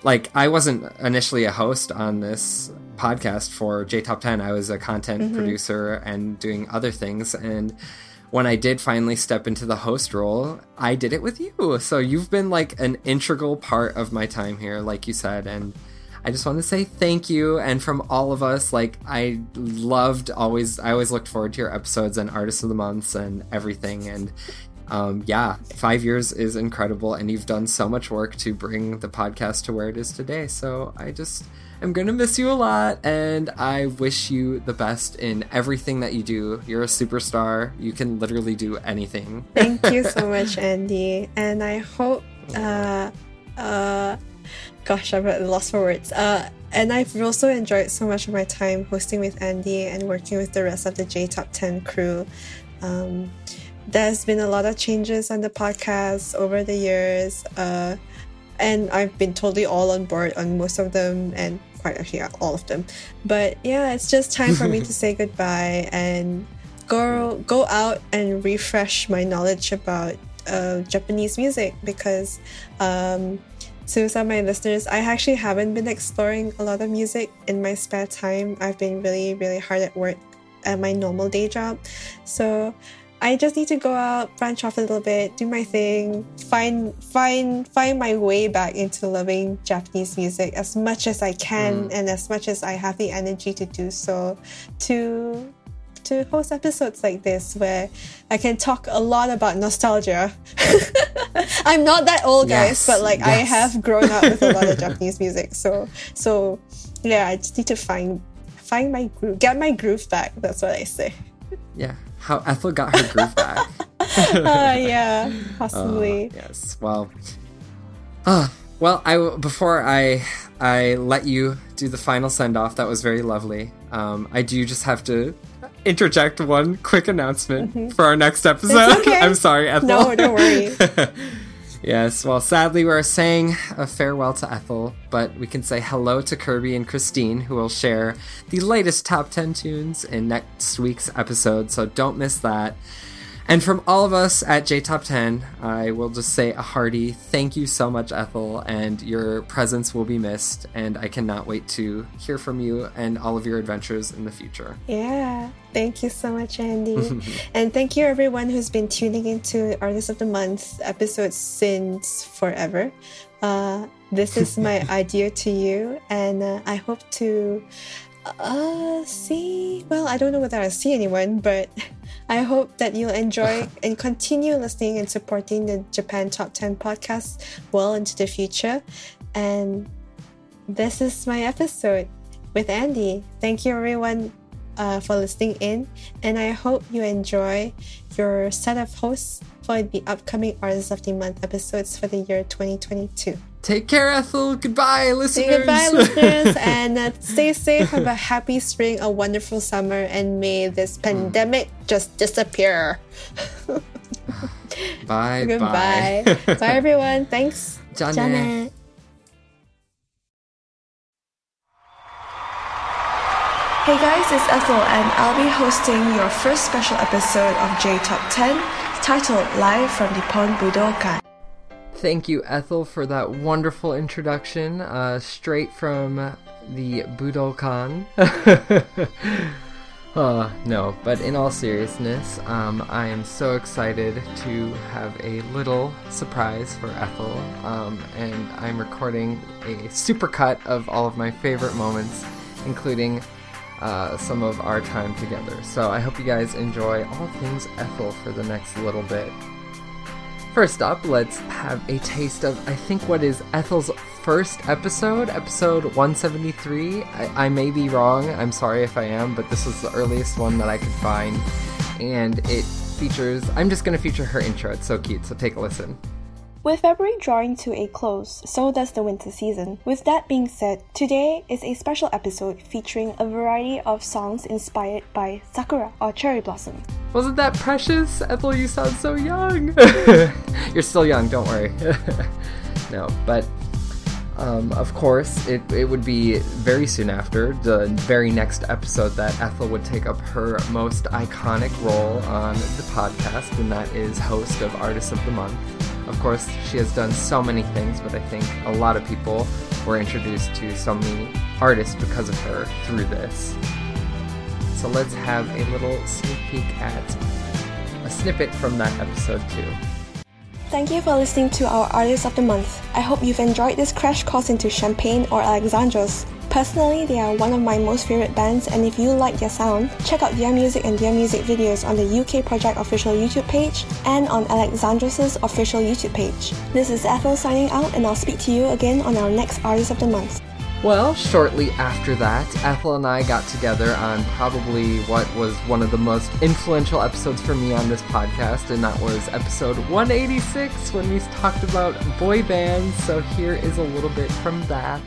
like, I wasn't initially a host on this podcast for J Top 10. I was a content producer and doing other things. And when I did finally step into the host role, I did it with you. So you've been like an integral part of my time here, like you said. And I just want to say thank you. And from all of us, like I loved always, I always looked forward to your episodes and artists of the months and everything. And um, yeah, five years is incredible. And you've done so much work to bring the podcast to where it is today. So I just am going to miss you a lot. And I wish you the best in everything that you do. You're a superstar. You can literally do anything. Thank you so (laughs) much, Andy. And I hope, uh, uh, gosh, I'm loss for words. Uh, and I've also enjoyed so much of my time hosting with Andy and working with the rest of the J Top 10 crew. Um, there's been a lot of changes on the podcast over the years. Uh, and I've been totally all on board on most of them and quite actually all of them. But yeah, it's just time for me to (laughs) say goodbye and go go out and refresh my knowledge about uh, Japanese music because um, to some of my listeners, I actually haven't been exploring a lot of music in my spare time. I've been really really hard at work at my normal day job, so I just need to go out, branch off a little bit, do my thing, find find find my way back into loving Japanese music as much as I can mm. and as much as I have the energy to do so to to host episodes like this where I can talk a lot about nostalgia. (laughs) I'm not that old guys, but like I have grown up with a lot of (laughs) Japanese music. So so yeah, I just need to find find my groove, get my groove back. That's what I say. Yeah. How Ethel got her groove back. (laughs) uh, yeah, possibly. Yes. Well. Uh, well, I before I I let you do the final send off. That was very lovely. Um, I do just have to interject one quick announcement for our next episode. Mm-hmm. (laughs) okay. I'm sorry, Ethel. No, don't worry. (laughs) yes. Well, sadly, we're saying a farewell to Ethel, but we can say hello to Kirby and Christine, who will share the latest top ten tunes in next week's episode. So don't miss that. And from all of us at J Top 10, I will just say a hearty thank you so much, Ethel, and your presence will be missed. And I cannot wait to hear from you and all of your adventures in the future. Yeah, thank you so much, Andy. (laughs) and thank you, everyone who's been tuning into Artist of the Month episodes since forever. Uh, this is (laughs) my idea to you, and uh, I hope to uh, see. Well, I don't know whether I see anyone, but I hope that you'll enjoy (laughs) and continue listening and supporting the Japan Top 10 podcast well into the future. And this is my episode with Andy. Thank you, everyone, uh, for listening in. And I hope you enjoy your set of hosts for the upcoming Artists of the Month episodes for the year 2022. Take care, Ethel. Goodbye, listeners. Say goodbye, listeners, (laughs) and uh, stay safe. Have a happy spring, a wonderful summer, and may this pandemic just disappear. (laughs) bye. Goodbye. Bye. bye, everyone. Thanks. Janet. Hey guys, it's Ethel, and I'll be hosting your first special episode of J Top 10 titled Live from the Pon Budokan. Thank you, Ethel, for that wonderful introduction, uh, straight from the Budokan. (laughs) uh, no, but in all seriousness, um, I am so excited to have a little surprise for Ethel, um, and I'm recording a supercut of all of my favorite moments, including uh, some of our time together. So I hope you guys enjoy all things Ethel for the next little bit. First up, let's have a taste of, I think, what is Ethel's first episode, episode 173. I, I, may be wrong, I'm sorry if I am, but this was the earliest one that I could find. And it features, I'm just going to feature her intro. It's so cute, so take a listen. With February drawing to a close, so does the winter season. With that being said, today is a special episode featuring a variety of songs inspired by sakura or cherry blossom. Wasn't that precious? Ethel, you sound so young. (laughs) You're still young, don't worry. (laughs) no, but um, of course, it, it would be very soon after the very next episode that Ethel would take up her most iconic role on the podcast, and that is host of Artist of the Month. Of course, she has done so many things, but I think a lot of people were introduced to so many artists because of her through this. So let's have a little sneak peek at a snippet from that episode too. Thank you for listening to our Artists of the Month. I hope you've enjoyed this crash course into Champagne or Alexandros. Personally, they are one of my most favorite bands, and if you like their sound, check out their music and their music videos on the UK Project official YouTube page and on Alexandros' official YouTube page. This is Ethel signing out, and I'll speak to you again on our next Artist of the Month. Well, shortly after that, Ethel and I got together on probably what was one of the most influential episodes for me on this podcast, and that was episode 186 when we talked about boy bands. So here is a little bit from that.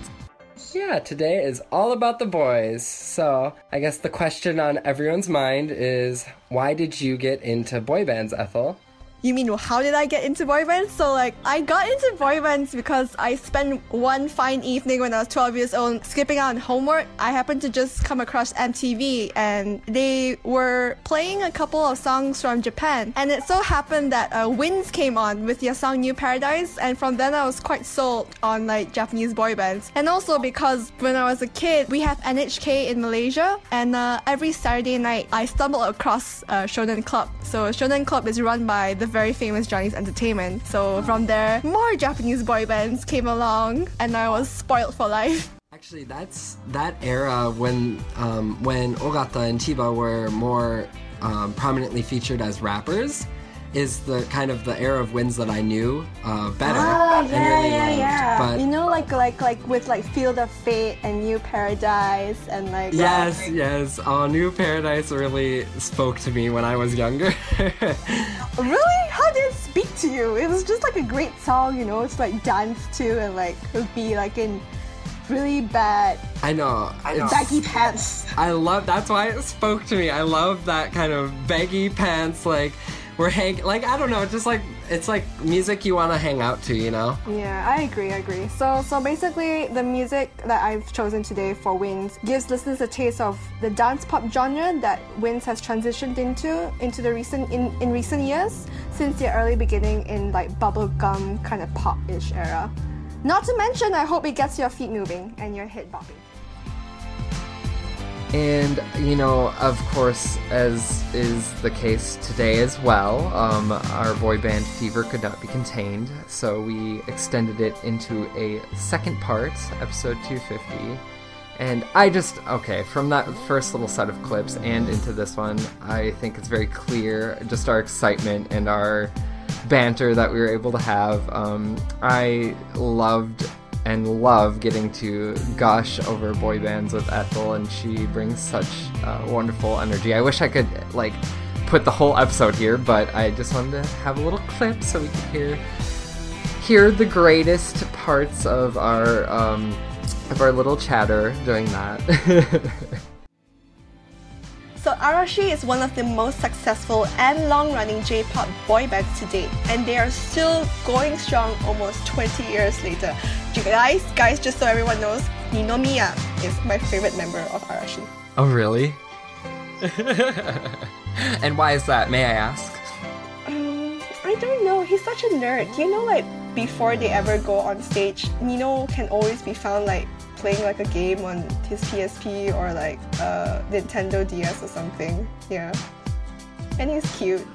Yeah, today is all about the boys. So, I guess the question on everyone's mind is why did you get into boy bands, Ethel? You mean how did I get into boy bands? So like I got into boy bands because I spent one fine evening when I was 12 years old skipping out on homework. I happened to just come across MTV and they were playing a couple of songs from Japan. And it so happened that uh, w-inds came on with their song New Paradise and from then I was quite sold on like Japanese boy bands. And also because when I was a kid we have NHK in Malaysia and uh, every Saturday night I stumbled across uh, Shonen Club. So Shonen Club is run by the very famous Johnny's Entertainment. So from there, more Japanese boy bands came along, and I was spoiled for life. (laughs) Actually, that's that era when um, when Ogata and Chiba were more um, prominently featured as rappers is the kind of the era of w-inds that I knew uh, better ah, and yeah, really yeah, loved. Yeah. But you know, like like like with like Feel the Fate and New Paradise and like yes, like, yes. Oh, New Paradise really spoke to me when I was younger. (laughs) really? How did it speak to you? It was just like a great song, you know, to like dance to and like would be like in really bad. I know. I know. Baggy pants. I love. That's why it spoke to me. I love that kind of baggy pants, like we're hanging like I don't know, just like it's like music you want to hang out to, you know? Yeah, I agree, I agree. So so basically the music that I've chosen today for w-inds gives listeners a taste of the dance pop genre that w-inds has transitioned into into the recent in, in recent years since their early beginning in like bubblegum kind of pop-ish era. Not to mention I hope it gets your feet moving and your head bobbing. And, you know, of course, as is the case today as well, um, our boy band fever could not be contained, so we extended it into a second part, episode 250. And I just, okay, from that first little set of clips and into this one, I think it's very clear just our excitement and our banter that we were able to have. Um, I loved and love getting to gush over boy bands with Ethel, and she brings such uh, wonderful energy. I wish I could like put the whole episode here, but I just wanted to have a little clip so we could hear hear the greatest parts of our um, of our little chatter doing that. (laughs) So Arashi is one of the most successful and long-running J-pop boy bands to date, and they are still going strong almost 20 years later. Guys, guys, just so everyone knows, Ninomiya is my favorite member of Arashi. Oh, really? (laughs) and why is that? May I ask? Um, I don't know. He's such a nerd. Do You know, like before they ever go on stage, Nino can always be found like playing like a game on his PSP or like uh, Nintendo DS or something. Yeah, and he's cute.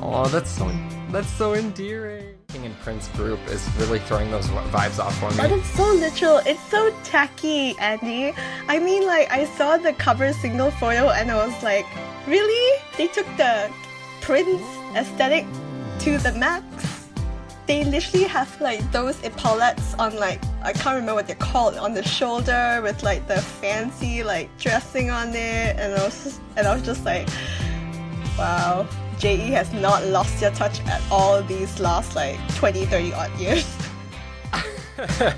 Oh, that's so that's so endearing. King and Prince group is really throwing those vibes off for me. But it's so literal. It's so tacky, Andy. I mean, like I saw the cover single photo and I was like, really? They took the Prince aesthetic to the max they literally have like those epaulets on like I can't remember what they're called on the shoulder with like the fancy like dressing on it. And I was just, and I was just like wow JE has not lost their touch at all these last like 20 30 odd years. (laughs)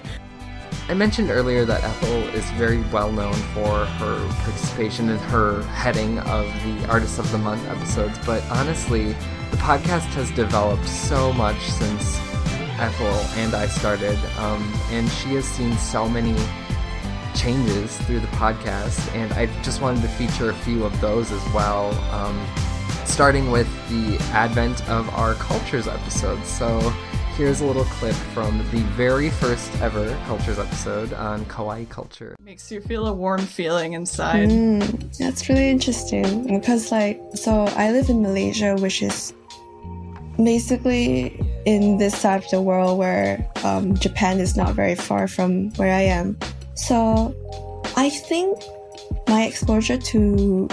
I mentioned earlier that Ethel is very well known for her participation in her heading of the Artist of the Month episodes, but honestly, the podcast has developed so much since Ethel and I started, um, and she has seen so many changes through the podcast, and I just wanted to feature a few of those as well. Um, starting with the advent of our cultures episode. So here's a little clip from the very first ever cultures episode on kawaii culture. Makes you feel a warm feeling inside. Mm, that's really interesting because, like, so I live in Malaysia, which is basically in this side of the world where um, Japan is not very far from where I am. So I think my exposure to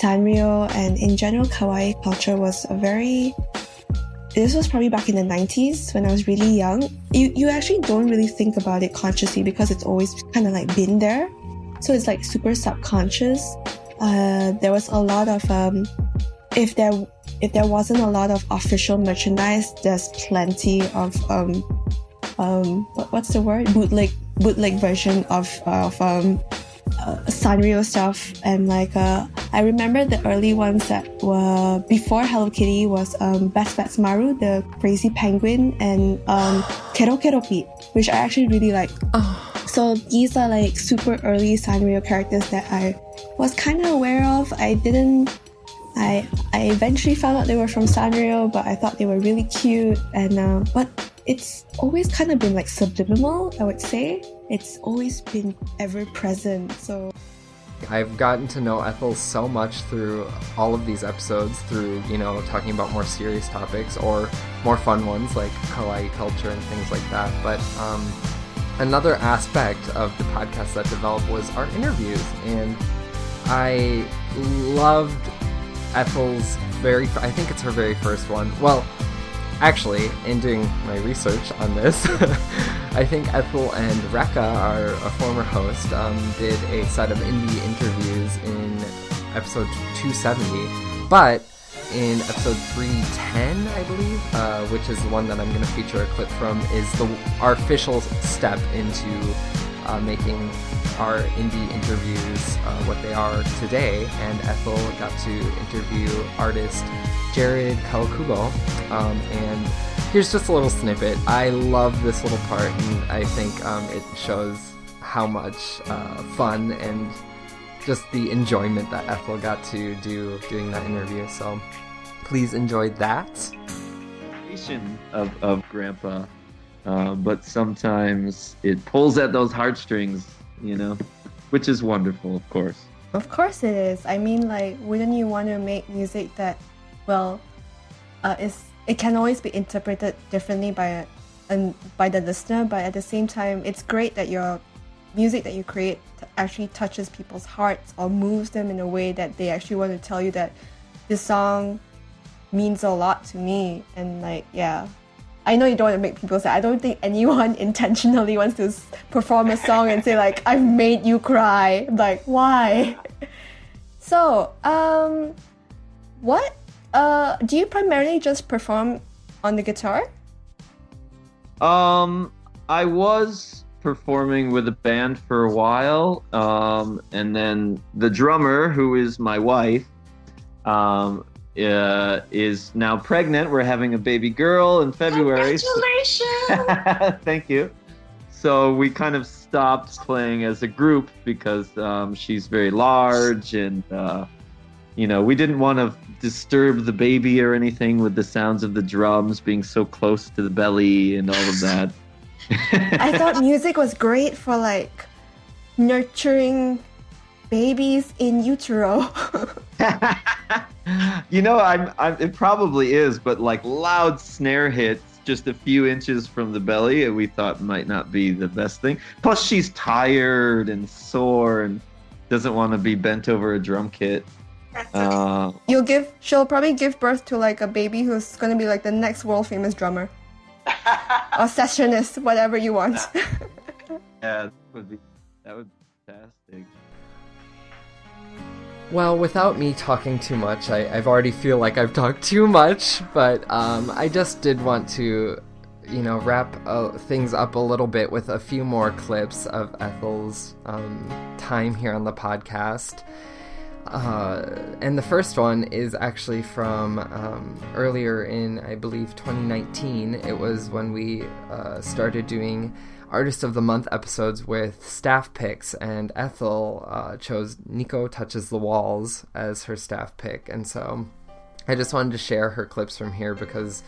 Sanrio and in general kawaii culture was a very this was probably back in the 90s when I was really young. You you actually don't really think about it consciously because it's always kind of like been there. So it's like super subconscious. Uh, there was a lot of um, if there if there wasn't a lot of official merchandise, there's plenty of um, um, what's the word? Bootleg bootleg version of of um, uh, Sanrio stuff, and like uh, I remember the early ones that were before Hello Kitty was um, Bad Badtz-Maru, the Crazy Penguin, and um, Kero Keroppi, which I actually really like. Oh. So these are like super early Sanrio characters that I was kind of aware of. I didn't I I eventually found out they were from Sanrio, but I thought they were really cute. And uh, but it's always kind of been like subliminal. I would say it's always been ever present. So I've gotten to know Ethel so much through all of these episodes, through, you know, talking about more serious topics or more fun ones like kawaii culture and things like that. But um, another aspect of the podcast that developed was our interviews. And I loved Ethel's very, I think it's her very first one. Well, actually, in doing my research on this, (laughs) I think Ethel and Rekka, our a former host, um, did a set of indie interviews in episode 270. But in episode 310, I believe, uh, which is the one that I'm going to feature a clip from, is the our official step into uh, making our indie interviews uh, what they are today. And Ethel got to interview artist Jared Kawakubo. Um, and here's just a little snippet. I love this little part, and I think um, it shows how much uh, fun and just the enjoyment that Ethel got to do doing that interview. So please enjoy that. Of, of Grandpa, uh, but sometimes it pulls at those heartstrings, you know, which is wonderful, of course. Of course it is. I mean, like, wouldn't you want to make music that, well, uh, is it can always be interpreted differently by and by the listener, but at the same time, it's great that your music that you create actually touches people's hearts or moves them in a way that they actually want to tell you that this song means a lot to me and like yeah I know you don't want to make people say I don't think anyone (laughs) intentionally wants to perform a song and say like I've made you cry. Like why? (laughs) So um what uh do you primarily just perform on the guitar? Um I was performing with a band for a while um and then the drummer who is my wife um uh, is now pregnant. We're having a baby girl in February. Congratulations! (laughs) Thank you. So we kind of stopped playing as a group because um, she's very large and, uh, you know, we didn't want to disturb the baby or anything with the sounds of the drums being so close to the belly and all of that. (laughs) I thought (laughs) music was great for like nurturing babies in utero. (laughs) (laughs) you know, I'm, I'm, it probably is, but like loud snare hits just a few inches from the belly, we thought might not be the best thing. Plus, she's tired and sore and doesn't want to be bent over a drum kit. Uh, You'll give. She'll probably give birth to like a baby who's gonna be like the next world famous drummer (laughs) or sessionist, whatever you want. yeah, that would be that would be Well, without me talking too much, I, I've already feel like I've talked too much, but um, I just did want to, you know, wrap uh, things up a little bit with a few more clips of Ethel's um, time here on the podcast. Uh, and the first one is actually from um, earlier in, I believe, 2019. It was when we uh, started doing Artist of the Month episodes with staff picks, and Ethel uh, chose Nico Touches the Walls as her staff pick. And so I just wanted to share her clips from here because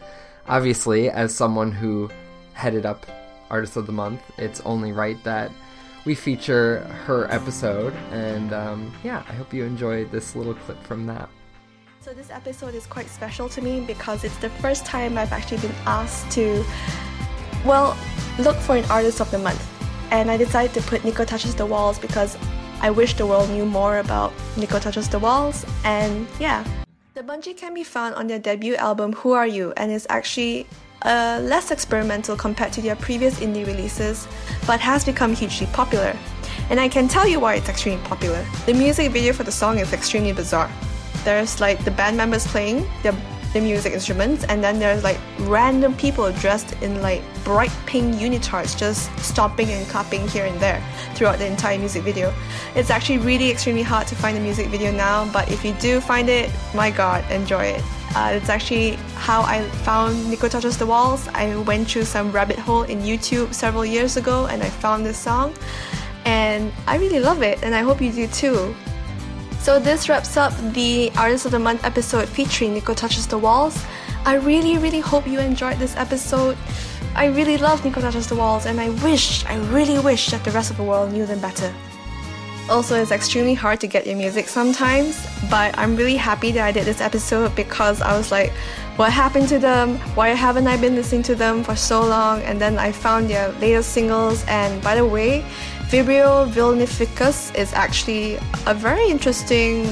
obviously, as someone who headed up Artist of the Month, it's only right that we feature her episode. And um, yeah, I hope you enjoyed this little clip from that. So, this episode is quite special to me because it's the first time I've actually been asked to well, look for an artist of the month. And I decided to put Nico Touches the Walls because I wish the world knew more about Nico Touches the Walls. And yeah. The Bungy can be found on their debut album Who Are You and is actually uh, less experimental compared to their previous indie releases, but has become hugely popular. And I can tell you why it's extremely popular. The music video for the song is extremely bizarre. There's like the band members playing their the music instruments, and then there's like random people dressed in like bright pink unitards just stomping and clapping here and there throughout the entire music video. It's actually really extremely hard to find the music video now, but if you do find it, my god, enjoy it. Uh, it's actually how I found Nico Touches the Walls. I went through some rabbit hole in YouTube several years ago and I found this song. And I really love it, and I hope you do too. So this wraps up the Artist of the Month episode featuring Nico Touches the Walls. I really, really hope you enjoyed this episode. I really love Nico Touches the Walls, and I wish, I really wish that the rest of the world knew them better. Also, it's extremely hard to get your music sometimes, but I'm really happy that I did this episode because I was like, what happened to them? Why haven't I been listening to them for so long? And then I found their latest singles, and by the way, Vibrio Vulnificus is actually a very interesting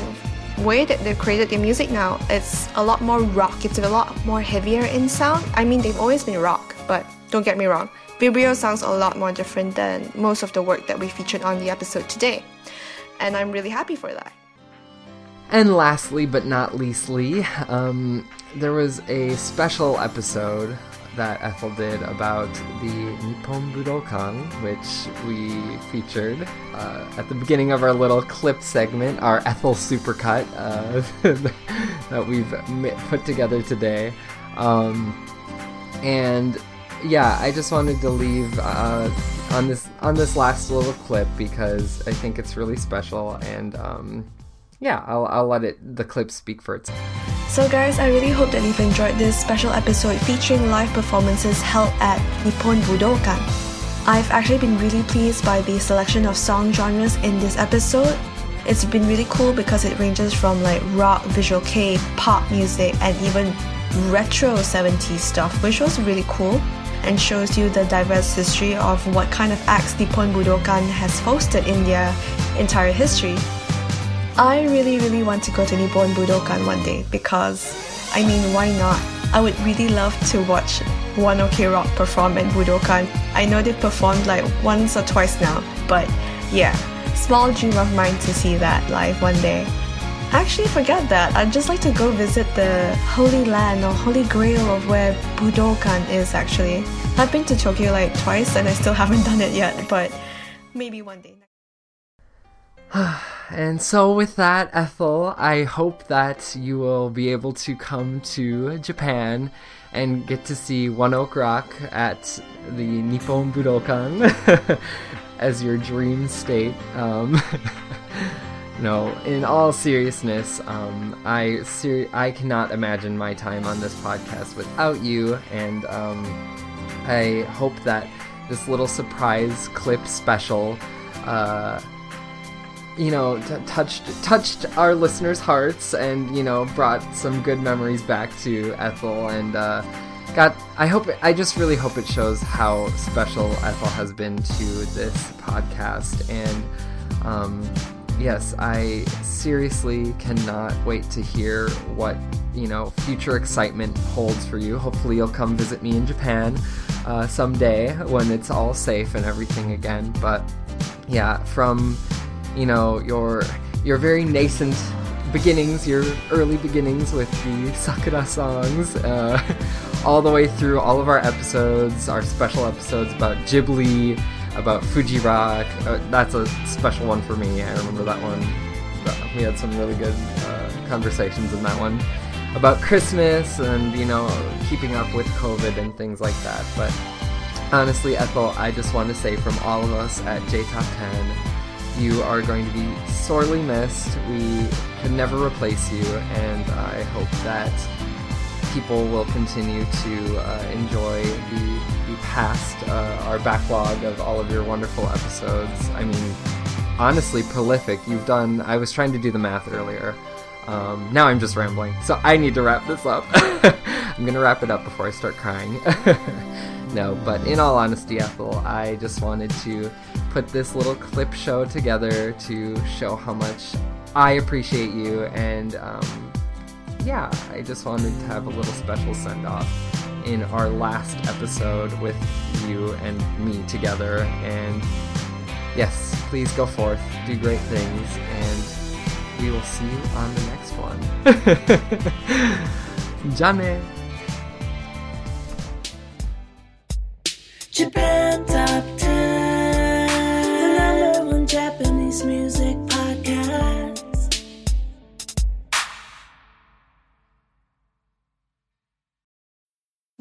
way that they've created their music now. It's a lot more rock, it's a lot more heavier in sound. I mean, they've always been rock, but don't get me wrong, Vibrio sounds a lot more different than most of the work that we featured on the episode today. And I'm really happy for that. And lastly, but not leastly, um, there was a special episode that Ethel did about the Nippon Budokan, which we featured uh, at the beginning of our little clip segment, our Ethel supercut uh, (laughs) that we've put together today. Um, and yeah, I just wanted to leave uh, on this on this last little clip because I think it's really special, and um, yeah, I'll, I'll let it the clip speak for itself. So, guys, I really hope that you've enjoyed this special episode featuring live performances held at Nippon Budokan. I've actually been really pleased by the selection of song genres in this episode. It's been really cool because it ranges from like rock, visual kei, pop music, and even retro 70s stuff, which was really cool and shows you the diverse history of what kind of acts Nippon Budokan has hosted in their entire history. I really, really want to go to Nippon Budokan one day because, I mean, why not? I would really love to watch One Ok Rock perform at Budokan. I know they've performed like once or twice now, but yeah, small dream of mine to see that live one day. Actually, forget that. I'd just like to go visit the Holy Land or Holy Grail of where Budokan is actually. I've been to Tokyo like twice and I still haven't done it yet, but maybe one day. And so, with that, Ethel, I hope that you will be able to come to Japan and get to see One Ok Rock at the Nippon Budokan (laughs) as your dream state. Um, (laughs) no, in all seriousness, um, I ser- I cannot imagine my time on this podcast without you, and um, I hope that this little surprise clip special. Uh, you know, t- touched touched our listeners' hearts and you know brought some good memories back to Ethel and uh, got. I hope. I just really hope it shows how special Ethel has been to this podcast and. Um, yes, I seriously cannot wait to hear what you know future excitement holds for you. Hopefully, you'll come visit me in Japan uh, someday when it's all safe and everything again. But yeah, from you know your your very nascent beginnings, your early beginnings with the Sakura songs, uh, (laughs) all the way through all of our episodes, our special episodes about Ghibli, about Fuji Rock. Uh, that's a special one for me. I remember that one. We had some really good uh, conversations in that one about Christmas and you know keeping up with COVID and things like that. But honestly, Ethel, I just want to say from all of us at J Top 10 you are going to be sorely missed. We can never replace you, and I hope that people will continue to uh, enjoy the, the past, uh, our backlog of all of your wonderful episodes. I mean, honestly, prolific. You've done, I was trying to do the math earlier. Um, now I'm just rambling, so I need to wrap this up. (laughs) I'm gonna wrap it up before I start crying. (laughs) no, but in all honesty, Ethel, I just wanted to put this little clip show together to show how much I appreciate you, and um, yeah, I just wanted to have a little special send off in our last episode with you and me together. And yes, please go forth, do great things, and we will see you on the next one. (laughs) Jane! Japan Top